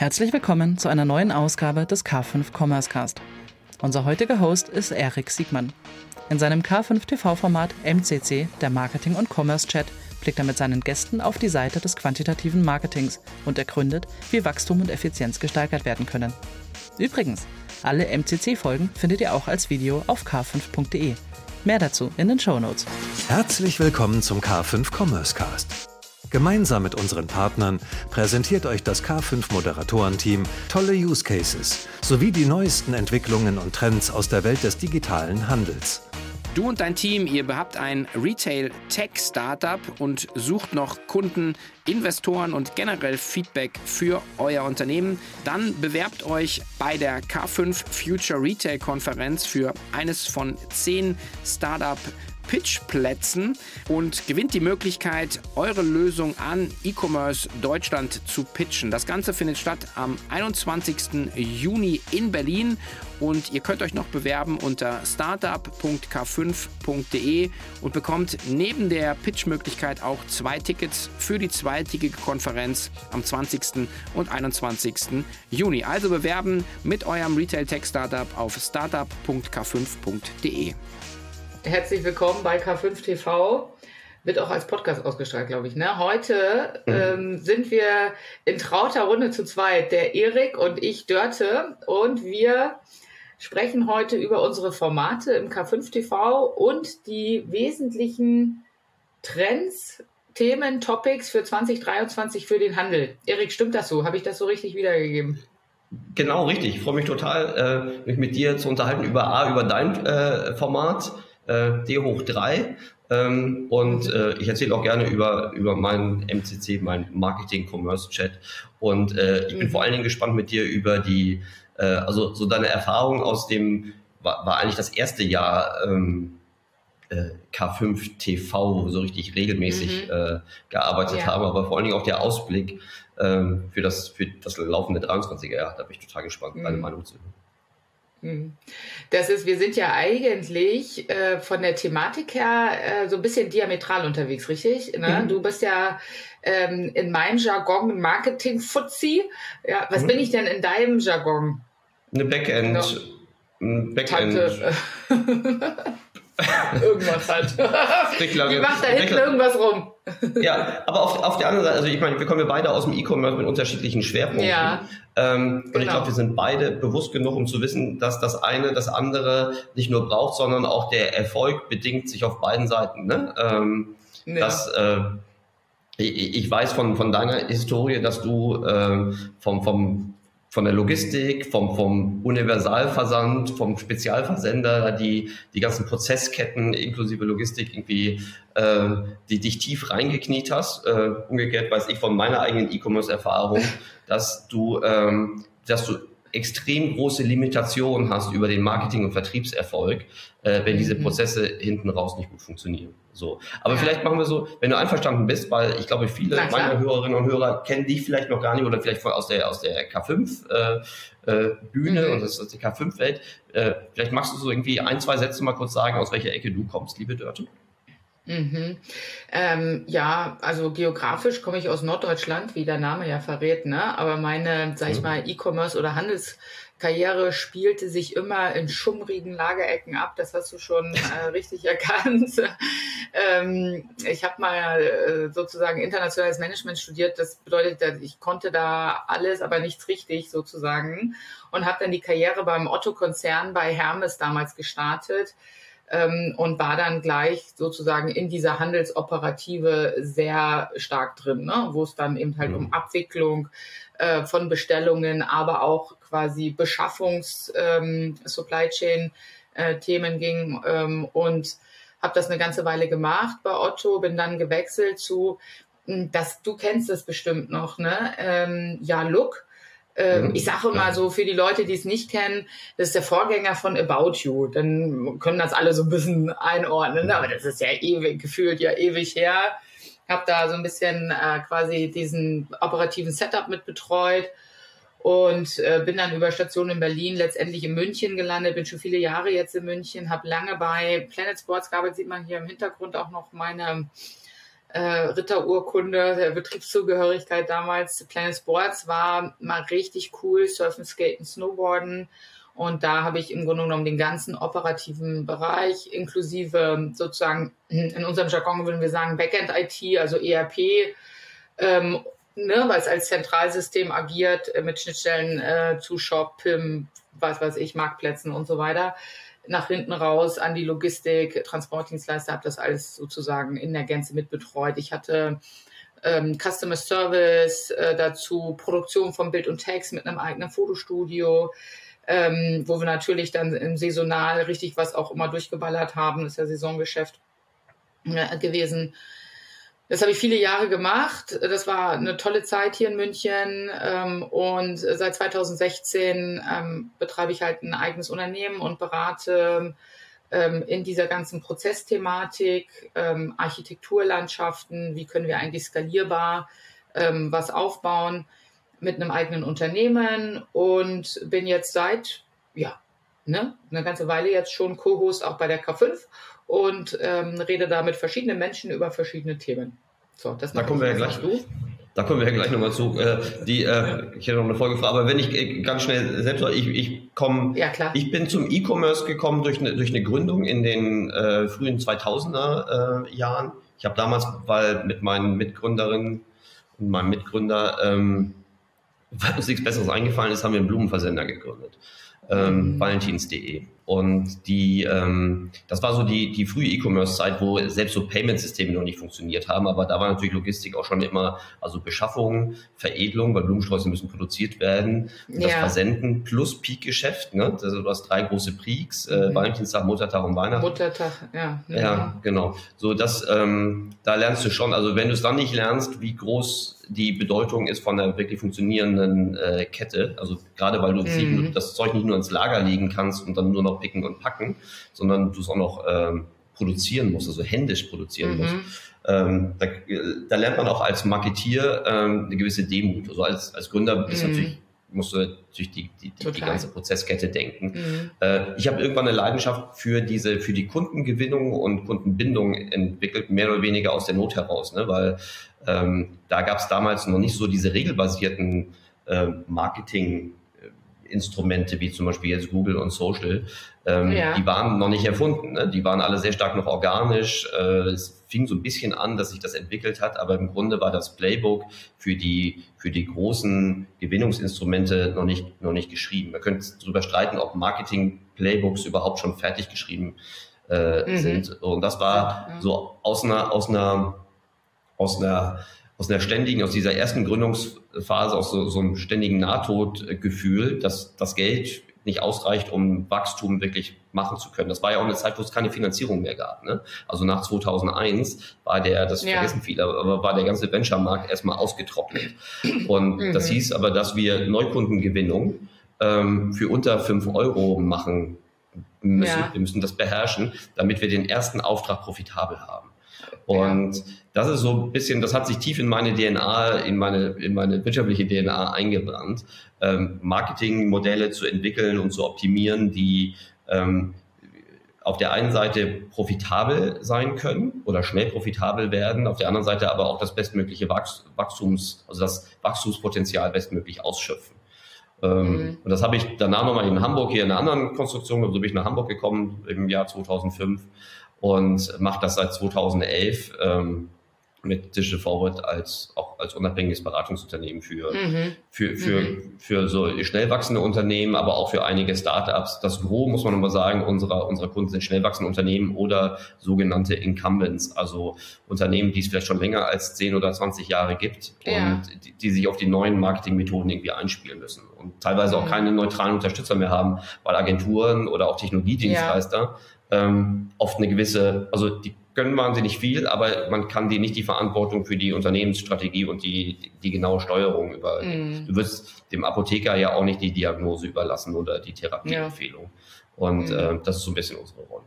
Herzlich willkommen zu einer neuen Ausgabe des K5 Commerce Cast. Unser heutiger Host ist Erik Siegmann. In seinem K5 TV-Format MCC, der Marketing- und Commerce-Chat, blickt er mit seinen Gästen auf die Seite des quantitativen Marketings und ergründet, wie Wachstum und Effizienz gesteigert werden können. Übrigens, alle MCC-Folgen findet ihr auch als Video auf k5.de. Mehr dazu in den Show Notes. Herzlich willkommen zum K5 Commerce Cast. Gemeinsam mit unseren Partnern präsentiert euch das K5 Moderatorenteam tolle Use Cases sowie die neuesten Entwicklungen und Trends aus der Welt des digitalen Handels. Du und dein Team, ihr habt ein Retail-Tech-Startup und sucht noch Kunden, Investoren und generell Feedback für euer Unternehmen, dann bewerbt euch bei der K5 Future Retail Konferenz für eines von zehn Startup Pitchplätzen und gewinnt die Möglichkeit, eure Lösung an E-Commerce Deutschland zu pitchen. Das Ganze findet statt am 21. Juni in Berlin und ihr könnt euch noch bewerben unter startup.k5.de und bekommt neben der Pitch-Möglichkeit auch zwei Tickets für die zweitägige Konferenz am 20. und 21. Juni. Also bewerben mit eurem Retail Tech Startup auf startup.k5.de. Herzlich willkommen bei K5 TV. Wird auch als Podcast ausgestrahlt, glaube ich. Ne? Heute mhm. ähm, sind wir in trauter Runde zu zweit, der Erik und ich, Dörte. Und wir sprechen heute über unsere Formate im K5 TV und die wesentlichen Trends, Themen, Topics für 2023 für den Handel. Erik, stimmt das so? Habe ich das so richtig wiedergegeben? Genau, richtig. Ich freue mich total, äh, mich mit dir zu unterhalten über A, über dein äh, Format äh, D hoch 3. Ähm, und äh, ich erzähle auch gerne über, über meinen MCC, meinen Marketing-Commerce-Chat. Und äh, ich bin mhm. vor allen Dingen gespannt mit dir über die, äh, also so deine Erfahrung aus dem, war, war eigentlich das erste Jahr ähm, äh, K5 TV, so richtig regelmäßig mhm. äh, gearbeitet ja. haben, aber vor allen Dingen auch der Ausblick ähm, für, das, für das laufende 23er Jahr. Da bin ich total gespannt, mhm. deine Meinung zu hören. Hm. Das ist, wir sind ja eigentlich äh, von der Thematik her äh, so ein bisschen diametral unterwegs, richtig? Ne? Mhm. Du bist ja ähm, in meinem Jargon Marketing-Fuzzi. Ja, was mhm. bin ich denn in deinem Jargon? Eine Backend. No. Backend. irgendwas halt. Die macht da hinten irgendwas rum. Ja, aber auf, auf der anderen Seite, also ich meine, wir kommen ja beide aus dem E-Commerce mit unterschiedlichen Schwerpunkten. Ja, ähm, genau. Und ich genau. glaube, wir sind beide bewusst genug, um zu wissen, dass das eine das andere nicht nur braucht, sondern auch der Erfolg bedingt sich auf beiden Seiten. Ne? Ähm, ja. dass, äh, ich, ich weiß von, von deiner Historie, dass du äh, vom, vom von der Logistik, vom, vom Universalversand, vom Spezialversender, die, die ganzen Prozessketten inklusive Logistik irgendwie, äh, die dich tief reingekniet hast. Äh, umgekehrt weiß ich von meiner eigenen E-Commerce-Erfahrung, dass du, ähm, dass du extrem große Limitationen hast über den Marketing- und Vertriebserfolg, äh, wenn diese mhm. Prozesse hinten raus nicht gut funktionieren. So. Aber ja. vielleicht machen wir so, wenn du einverstanden bist, weil ich glaube, viele meiner Hörerinnen und Hörer kennen dich vielleicht noch gar nicht oder vielleicht aus der, aus der K5 äh, äh, Bühne mhm. und das ist die K5-Welt. Äh, vielleicht magst du so irgendwie ein, zwei Sätze mal kurz sagen, aus welcher Ecke du kommst, liebe Dörte. Mhm. Ähm, ja, also geografisch komme ich aus Norddeutschland, wie der Name ja verrät, ne? Aber meine, sag ich mal, E-Commerce oder Handelskarriere spielte sich immer in schummrigen Lagerecken ab. Das hast du schon äh, richtig erkannt. ähm, ich habe mal äh, sozusagen internationales Management studiert. Das bedeutet, ich konnte da alles, aber nichts richtig sozusagen. Und habe dann die Karriere beim Otto-Konzern bei Hermes damals gestartet ähm, und war dann gleich sozusagen in dieser Handelsoperative sehr stark drin, ne? wo es dann eben halt mhm. um Abwicklung äh, von Bestellungen, aber auch quasi Beschaffungs-, ähm, Chain äh, Themen ging ähm, und habe das eine ganze Weile gemacht bei Otto, bin dann gewechselt zu, hm, das, du kennst es bestimmt noch, ne? Ähm, ja, Look ähm. Ich sage mal so für die Leute, die es nicht kennen, das ist der Vorgänger von About You. Dann können das alle so ein bisschen einordnen, ne? aber das ist ja ewig, gefühlt ja ewig her. Habe da so ein bisschen äh, quasi diesen operativen Setup mit betreut und äh, bin dann über Station in Berlin letztendlich in München gelandet. Bin schon viele Jahre jetzt in München, habe lange bei Planet Sports gearbeitet, sieht man hier im Hintergrund auch noch meine äh, Ritterurkunde der Betriebszugehörigkeit damals. Planet Sports war mal richtig cool, Surfen, Skaten, Snowboarden. Und da habe ich im Grunde genommen den ganzen operativen Bereich, inklusive sozusagen, in unserem Jargon würden wir sagen Backend-IT, also ERP, ähm, ne, weil es als Zentralsystem agiert äh, mit Schnittstellen äh, zu Shop, PIM, was weiß ich, Marktplätzen und so weiter nach hinten raus an die Logistik, Transportdienstleister, habe das alles sozusagen in der Gänze mitbetreut. Ich hatte ähm, Customer Service, äh, dazu Produktion von Bild und Text mit einem eigenen Fotostudio, ähm, wo wir natürlich dann im Saisonal richtig was auch immer durchgeballert haben. Das ist ja Saisongeschäft äh, gewesen. Das habe ich viele Jahre gemacht. Das war eine tolle Zeit hier in München. Ähm, und seit 2016 ähm, betreibe ich halt ein eigenes Unternehmen und berate ähm, in dieser ganzen Prozessthematik, Architekturlandschaften, wie können wir eigentlich skalierbar was aufbauen mit einem eigenen Unternehmen und bin jetzt seit, ja, ne, eine ganze Weile jetzt schon Co-Host auch bei der K5 und ähm, rede da mit verschiedenen Menschen über verschiedene Themen. So, das da kommen wir ja gleich. Du? Da kommen wir ja gleich nochmal zu. Äh, die, äh, ich hätte noch eine Folge gefragt, aber wenn ich äh, ganz schnell selbst, ich, ich komme, ja, klar. ich bin zum E-Commerce gekommen durch eine, durch eine Gründung in den äh, frühen 2000er äh, Jahren. Ich habe damals, weil mit meinen Mitgründerinnen und meinem Mitgründer, ähm, weil uns nichts Besseres eingefallen ist, haben wir einen Blumenversender gegründet ähm, mhm. valentins.de. Und die, ähm, das war so die, die frühe E-Commerce-Zeit, wo selbst so Payment-Systeme noch nicht funktioniert haben. Aber da war natürlich Logistik auch schon immer, also Beschaffung, Veredelung, weil Blumensträuße müssen produziert werden, ja. das Versenden plus Peak-Geschäft. Ne? Also du hast drei große Peaks, äh, mhm. Valentinstag, Muttertag und Weihnachten. Muttertag, ja. Ja, genau. So, das, ähm, da lernst du schon. Also wenn du es dann nicht lernst, wie groß die Bedeutung ist von einer wirklich funktionierenden äh, Kette. Also gerade weil du mhm. das Zeug nicht nur ins Lager legen kannst und dann nur noch picken und packen, sondern du es auch noch ähm, produzieren musst, also händisch produzieren mhm. musst. Ähm, da, da, lernt man auch als Marketier ähm, eine gewisse Demut. Also als, als Gründer ist mhm. natürlich musst du natürlich die, die, die, die ganze Prozesskette denken. Mhm. Äh, ich habe irgendwann eine Leidenschaft für diese, für die Kundengewinnung und Kundenbindung entwickelt, mehr oder weniger aus der Not heraus, ne? weil ähm, da gab es damals noch nicht so diese regelbasierten äh, Marketing- Instrumente wie zum Beispiel jetzt Google und Social, ähm, ja. die waren noch nicht erfunden. Ne? Die waren alle sehr stark noch organisch. Äh, es fing so ein bisschen an, dass sich das entwickelt hat, aber im Grunde war das Playbook für die, für die großen Gewinnungsinstrumente noch nicht, noch nicht geschrieben. Man könnte darüber streiten, ob Marketing-Playbooks überhaupt schon fertig geschrieben äh, mhm. sind. Und das war so aus einer, aus einer, aus einer aus einer ständigen, aus dieser ersten Gründungsphase, aus so, so einem ständigen Nahtodgefühl, dass das Geld nicht ausreicht, um Wachstum wirklich machen zu können. Das war ja auch eine Zeit, wo es keine Finanzierung mehr gab. Ne? Also nach 2001 war der, das ja. vergessen viele, aber war der ganze Venture-Markt erstmal ausgetrocknet. Und mhm. das hieß aber, dass wir Neukundengewinnung ähm, für unter fünf Euro machen müssen. Ja. Wir müssen das beherrschen, damit wir den ersten Auftrag profitabel haben. Und ja. Das ist so ein bisschen, das hat sich tief in meine DNA, in meine, in meine wirtschaftliche DNA eingebrannt, ähm, Marketingmodelle zu entwickeln und zu optimieren, die ähm, auf der einen Seite profitabel sein können oder schnell profitabel werden, auf der anderen Seite aber auch das bestmögliche Wachstums, also das Wachstumspotenzial bestmöglich ausschöpfen. Ähm, mhm. Und das habe ich danach nochmal in Hamburg hier in einer anderen Konstruktion, so bin ich nach Hamburg gekommen im Jahr 2005 und mache das seit 2011 ähm, mit Digital Forward als auch als unabhängiges Beratungsunternehmen für mhm. für für, mhm. für so schnell wachsende Unternehmen, aber auch für einige Startups. Das Gros muss man nochmal sagen, unserer unserer Kunden sind schnell wachsende Unternehmen oder sogenannte Incumbents, also Unternehmen, die es vielleicht schon länger als 10 oder 20 Jahre gibt ja. und die, die, sich auf die neuen Marketingmethoden irgendwie einspielen müssen und teilweise mhm. auch keine neutralen Unterstützer mehr haben, weil Agenturen oder auch Technologiedienstleister ja ähm, oft eine gewisse, also die können wahnsinnig viel, aber man kann die nicht die Verantwortung für die Unternehmensstrategie und die, die, die genaue Steuerung über. Mm. Du wirst dem Apotheker ja auch nicht die Diagnose überlassen oder die Therapieempfehlung. Ja. Und mm. äh, das ist so ein bisschen unsere Rolle.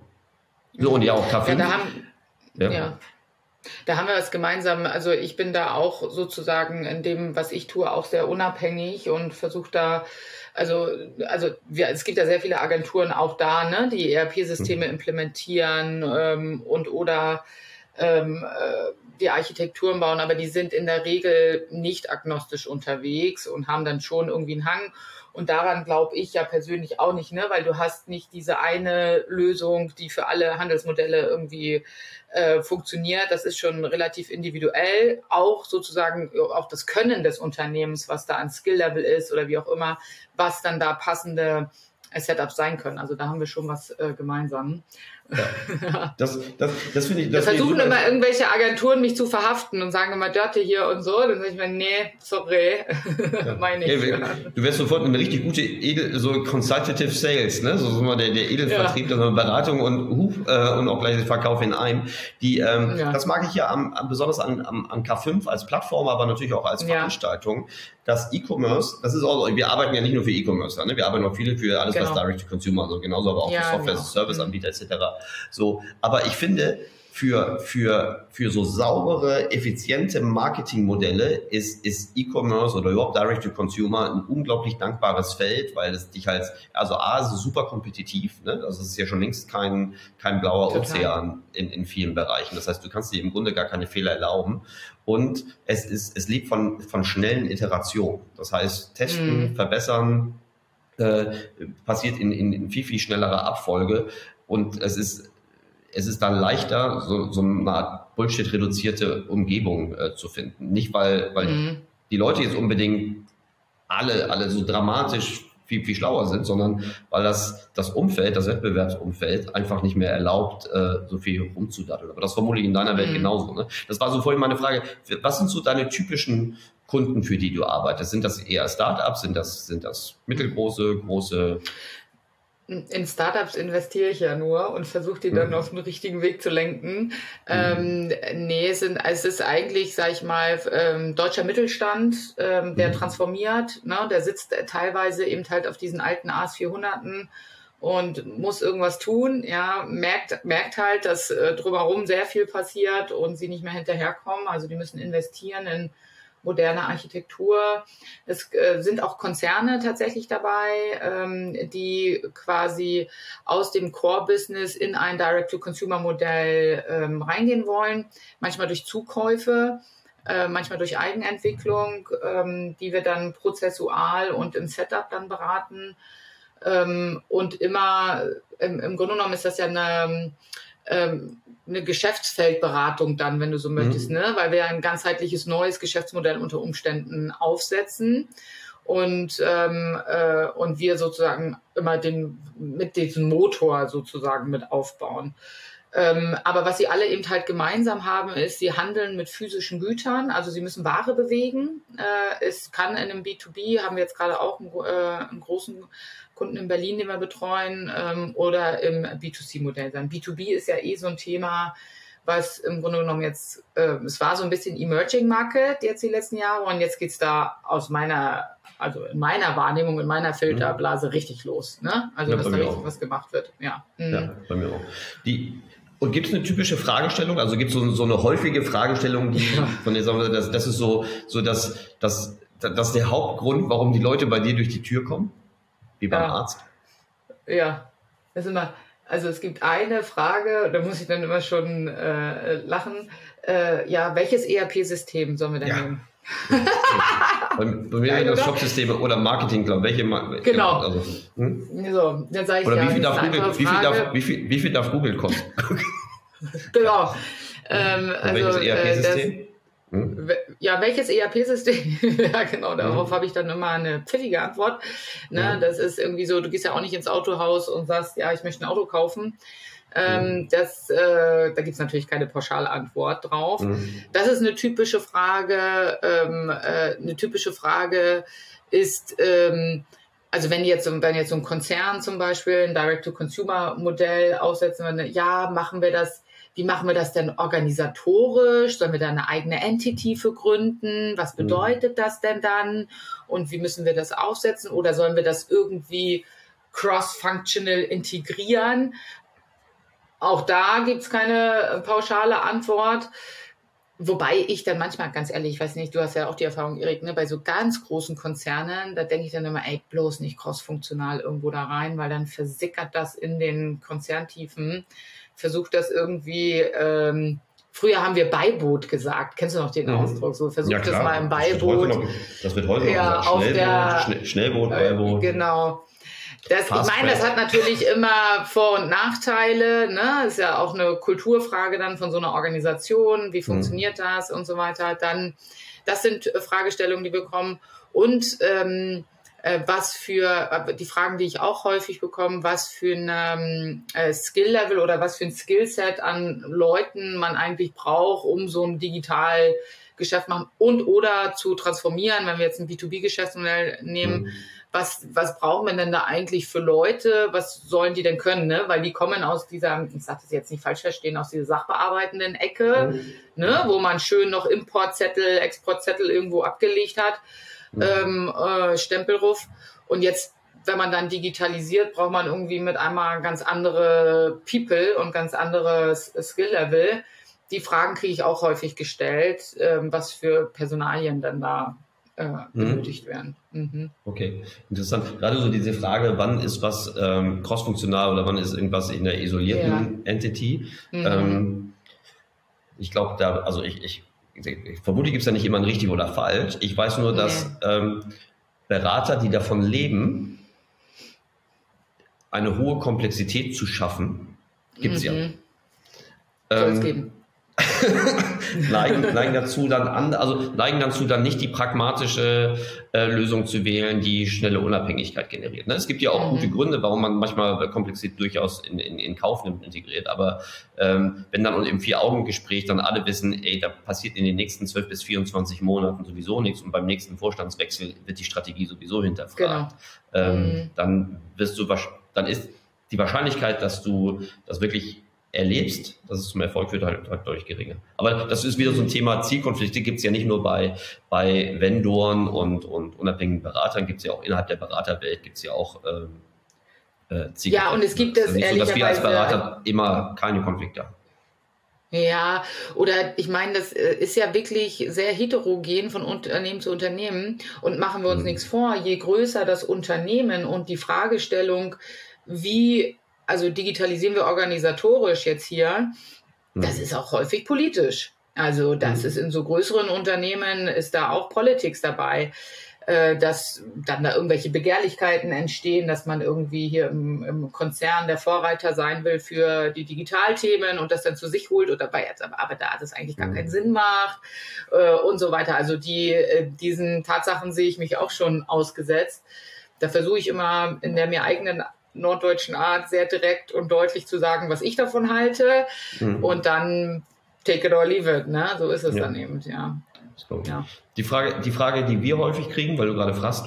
So, und ja, auch Kaffee. Ja, da haben, ja. ja. Da haben wir was gemeinsam. Also ich bin da auch sozusagen in dem, was ich tue, auch sehr unabhängig und versuche da also, also wir, es gibt ja sehr viele Agenturen auch da, ne, die ERP-Systeme mhm. implementieren ähm, und oder ähm, äh, die Architekturen bauen, aber die sind in der Regel nicht agnostisch unterwegs und haben dann schon irgendwie einen Hang. Und daran glaube ich ja persönlich auch nicht, ne? weil du hast nicht diese eine Lösung, die für alle Handelsmodelle irgendwie äh, funktioniert. Das ist schon relativ individuell. Auch sozusagen auch das Können des Unternehmens, was da an Skill-Level ist oder wie auch immer, was dann da passende Setups sein können. Also da haben wir schon was äh, gemeinsam. Ja. Das, das, das finde ich. Das wir versuchen immer irgendwelche Agenturen mich zu verhaften und sagen immer Dörte hier und so. Dann sage ich mir, nee, sorry, ja. meine ich. Ja, du wärst sofort eine richtig gute Edel, so Consultative Sales, ne? So, so mal der, der Edelvertrieb, ja. also Beratung und Huf äh, und auch gleich Verkauf in einem. Die, ähm, Das mag ich ja am, am, besonders an, am, an K5 als Plattform, aber natürlich auch als Veranstaltung dass E-Commerce, das ist auch, wir arbeiten ja nicht nur für E-Commerce, ne? wir arbeiten auch viel für alles, genau. was Direct to Consumer, also genauso aber auch ja, für Software, genau. Service-Anbieter etc. So, aber ich finde, für, für, für so saubere, effiziente Marketingmodelle ist, ist E-Commerce oder überhaupt Direct-to-Consumer ein unglaublich dankbares Feld, weil es dich halt, also A, ist super kompetitiv, ne? also es ist ja schon längst kein, kein blauer Total. Ozean in, in vielen Bereichen. Das heißt, du kannst dir im Grunde gar keine Fehler erlauben und es ist, es lebt von, von schnellen Iterationen. Das heißt, testen, mm. verbessern, äh, passiert in, in, in viel, viel schnellerer Abfolge und es ist es ist dann leichter, so, so eine Art Bullshit-reduzierte Umgebung äh, zu finden. Nicht, weil, weil mhm. die Leute jetzt unbedingt alle, alle so dramatisch viel, viel schlauer sind, sondern weil das, das Umfeld, das Wettbewerbsumfeld einfach nicht mehr erlaubt, äh, so viel rumzudatteln. Aber das vermute ich in deiner Welt mhm. genauso. Ne? Das war so vorhin meine Frage. Was sind so deine typischen Kunden, für die du arbeitest? Sind das eher Startups? Sind das, sind das mittelgroße, große? In Startups investiere ich ja nur und versuche die dann mhm. auf den richtigen Weg zu lenken. Mhm. Ähm, nee, es, sind, es ist eigentlich, sag ich mal, ähm, deutscher Mittelstand, ähm, der mhm. transformiert. Ne? Der sitzt teilweise eben halt auf diesen alten AS400 und muss irgendwas tun, ja, merkt, merkt halt, dass äh, drumherum sehr viel passiert und sie nicht mehr hinterherkommen. Also die müssen investieren in moderne Architektur. Es äh, sind auch Konzerne tatsächlich dabei, ähm, die quasi aus dem Core-Business in ein Direct-to-Consumer-Modell ähm, reingehen wollen, manchmal durch Zukäufe. Äh, manchmal durch Eigenentwicklung, ähm, die wir dann prozessual und im Setup dann beraten. Ähm, und immer, im, im Grunde genommen ist das ja eine, ähm, eine Geschäftsfeldberatung dann, wenn du so möchtest, mhm. ne? weil wir ein ganzheitliches neues Geschäftsmodell unter Umständen aufsetzen und ähm, äh, und wir sozusagen immer den mit diesem Motor sozusagen mit aufbauen. Ähm, aber was sie alle eben halt gemeinsam haben, ist, sie handeln mit physischen Gütern, also sie müssen Ware bewegen. Äh, es kann in einem B2B, haben wir jetzt gerade auch einen, äh, einen großen Kunden in Berlin, den wir betreuen, ähm, oder im B2C-Modell sein. B2B ist ja eh so ein Thema, was im Grunde genommen jetzt, äh, es war so ein bisschen Emerging Market jetzt die letzten Jahre und jetzt geht's da aus meiner, also in meiner Wahrnehmung, in meiner Filterblase mhm. richtig los. Ne? Also ja, dass da richtig was gemacht wird. Ja. Mhm. ja, bei mir auch. Die, und gibt es eine typische Fragestellung? Also gibt es so, so, eine häufige Fragestellung, die von der sagen wir, das, das ist so, so dass, dass, dass der Hauptgrund, warum die Leute bei dir durch die Tür kommen? Wie beim ja. Arzt? Ja, das ist immer, also es gibt eine Frage, da muss ich dann immer schon äh, lachen. Äh, ja, welches ERP-System sollen wir denn ja. nehmen? bei, bei mir ja, das Shop-Systeme oder Marketing Cloud. Welche? Genau. genau also, hm? so, dann sage ich oder ja, wie, viel darf Google, wie, viel darf, wie, viel, wie viel darf Google kosten? genau. Ähm, also, welches ERP-System? Hm? Ja, welches ERP-System? ja, genau, darauf hm. habe ich dann immer eine pfiffige Antwort. Ne, hm. Das ist irgendwie so, du gehst ja auch nicht ins Autohaus und sagst, ja, ich möchte ein Auto kaufen. Ähm, hm. das, äh, da gibt's natürlich keine pauschale Antwort drauf. Hm. Das ist eine typische Frage. Ähm, äh, eine typische Frage ist, ähm, also wenn jetzt, wenn jetzt so ein Konzern zum Beispiel ein Direct-to-Consumer-Modell aufsetzen würde, ja, machen wir das wie machen wir das denn organisatorisch? Sollen wir da eine eigene Entity für gründen? Was mhm. bedeutet das denn dann? Und wie müssen wir das aufsetzen? Oder sollen wir das irgendwie cross-functional integrieren? Auch da gibt's keine äh, pauschale Antwort. Wobei ich dann manchmal, ganz ehrlich, ich weiß nicht, du hast ja auch die Erfahrung, Erik, ne, bei so ganz großen Konzernen, da denke ich dann immer, ey, bloß nicht cross-funktional irgendwo da rein, weil dann versickert das in den Konzerntiefen versucht das irgendwie ähm, Früher haben wir Beiboot gesagt. Kennst du noch den mhm. Ausdruck? So versuch ja, das mal im Beiboot. Das wird, noch, das wird heute ja, noch gesagt. Schnellboot, der, Schnellboot, äh, Beiboot. Genau. Das, ich meine, das hat natürlich immer Vor- und Nachteile. Ne? Ist ja auch eine Kulturfrage dann von so einer Organisation. Wie mhm. funktioniert mhm. das und so weiter. Dann, das sind Fragestellungen, die wir bekommen. Und ähm, äh, was für, äh, die Fragen, die ich auch häufig bekomme, was für ein ähm, äh, Skill-Level oder was für ein Skillset an Leuten man eigentlich braucht, um so ein digital Geschäft machen und oder zu transformieren, wenn wir jetzt ein B2B-Geschäftsmodell nehmen. Mhm. Was, was brauchen wir denn da eigentlich für Leute? Was sollen die denn können? Ne? Weil die kommen aus dieser, ich sage das jetzt nicht falsch verstehen, aus dieser sachbearbeitenden Ecke, mhm. ne? wo man schön noch Importzettel, Exportzettel irgendwo abgelegt hat ähm, äh, Stempelruf. Und jetzt, wenn man dann digitalisiert, braucht man irgendwie mit einmal ganz andere People und ganz anderes Skill-Level. Die Fragen kriege ich auch häufig gestellt, ähm, was für Personalien dann da äh, mhm. benötigt mhm. werden. Mhm. Okay, interessant. Gerade so diese Frage, wann ist was ähm, cross-funktional oder wann ist irgendwas in der isolierten ja. Entity. Mhm. Ähm, ich glaube, da, also ich, ich vermutlich gibt es da nicht immer ein richtig oder falsch. Ich weiß nur, dass ähm, Berater, die davon leben, eine hohe Komplexität zu schaffen, gibt es mhm. ja. Ähm, geben. neigen, neigen dazu dann an, also neigen dazu dann nicht die pragmatische äh, Lösung zu wählen, die schnelle Unabhängigkeit generiert. Ne? Es gibt ja auch mhm. gute Gründe, warum man manchmal Komplexität durchaus in, in, in Kauf nimmt, integriert. Aber ähm, wenn dann im Vier-Augen-Gespräch dann alle wissen, ey, da passiert in den nächsten 12 bis 24 Monaten sowieso nichts und beim nächsten Vorstandswechsel wird die Strategie sowieso hinterfragt, genau. ähm, mhm. dann wirst du dann ist die Wahrscheinlichkeit, dass du das wirklich erlebst, dass es zum Erfolg führt, halt, halt deutlich geringer. Aber das ist wieder so ein Thema Zielkonflikte, gibt es ja nicht nur bei, bei Vendoren und, und unabhängigen Beratern, gibt es ja auch innerhalb der Beraterwelt, gibt es ja auch ähm, äh, Zielkonflikte. Ja, und es gibt es also nicht so, dass wir als Berater immer keine Konflikte haben. Ja, oder ich meine, das äh, ist ja wirklich sehr heterogen von Unternehmen zu Unternehmen und machen wir uns mhm. nichts vor, je größer das Unternehmen und die Fragestellung, wie also digitalisieren wir organisatorisch jetzt hier, das mhm. ist auch häufig politisch. Also das mhm. ist in so größeren Unternehmen, ist da auch Politics dabei, äh, dass dann da irgendwelche Begehrlichkeiten entstehen, dass man irgendwie hier im, im, Konzern der Vorreiter sein will für die Digitalthemen und das dann zu sich holt oder bei jetzt aber, aber da das eigentlich gar keinen mhm. Sinn macht äh, und so weiter. Also die, äh, diesen Tatsachen sehe ich mich auch schon ausgesetzt. Da versuche ich immer in der mir eigenen norddeutschen Art sehr direkt und deutlich zu sagen, was ich davon halte. Mhm. Und dann take it or leave it, ne? So ist es ja. dann eben, ja. ja. Die, Frage, die Frage, die wir häufig kriegen, weil du gerade fragst,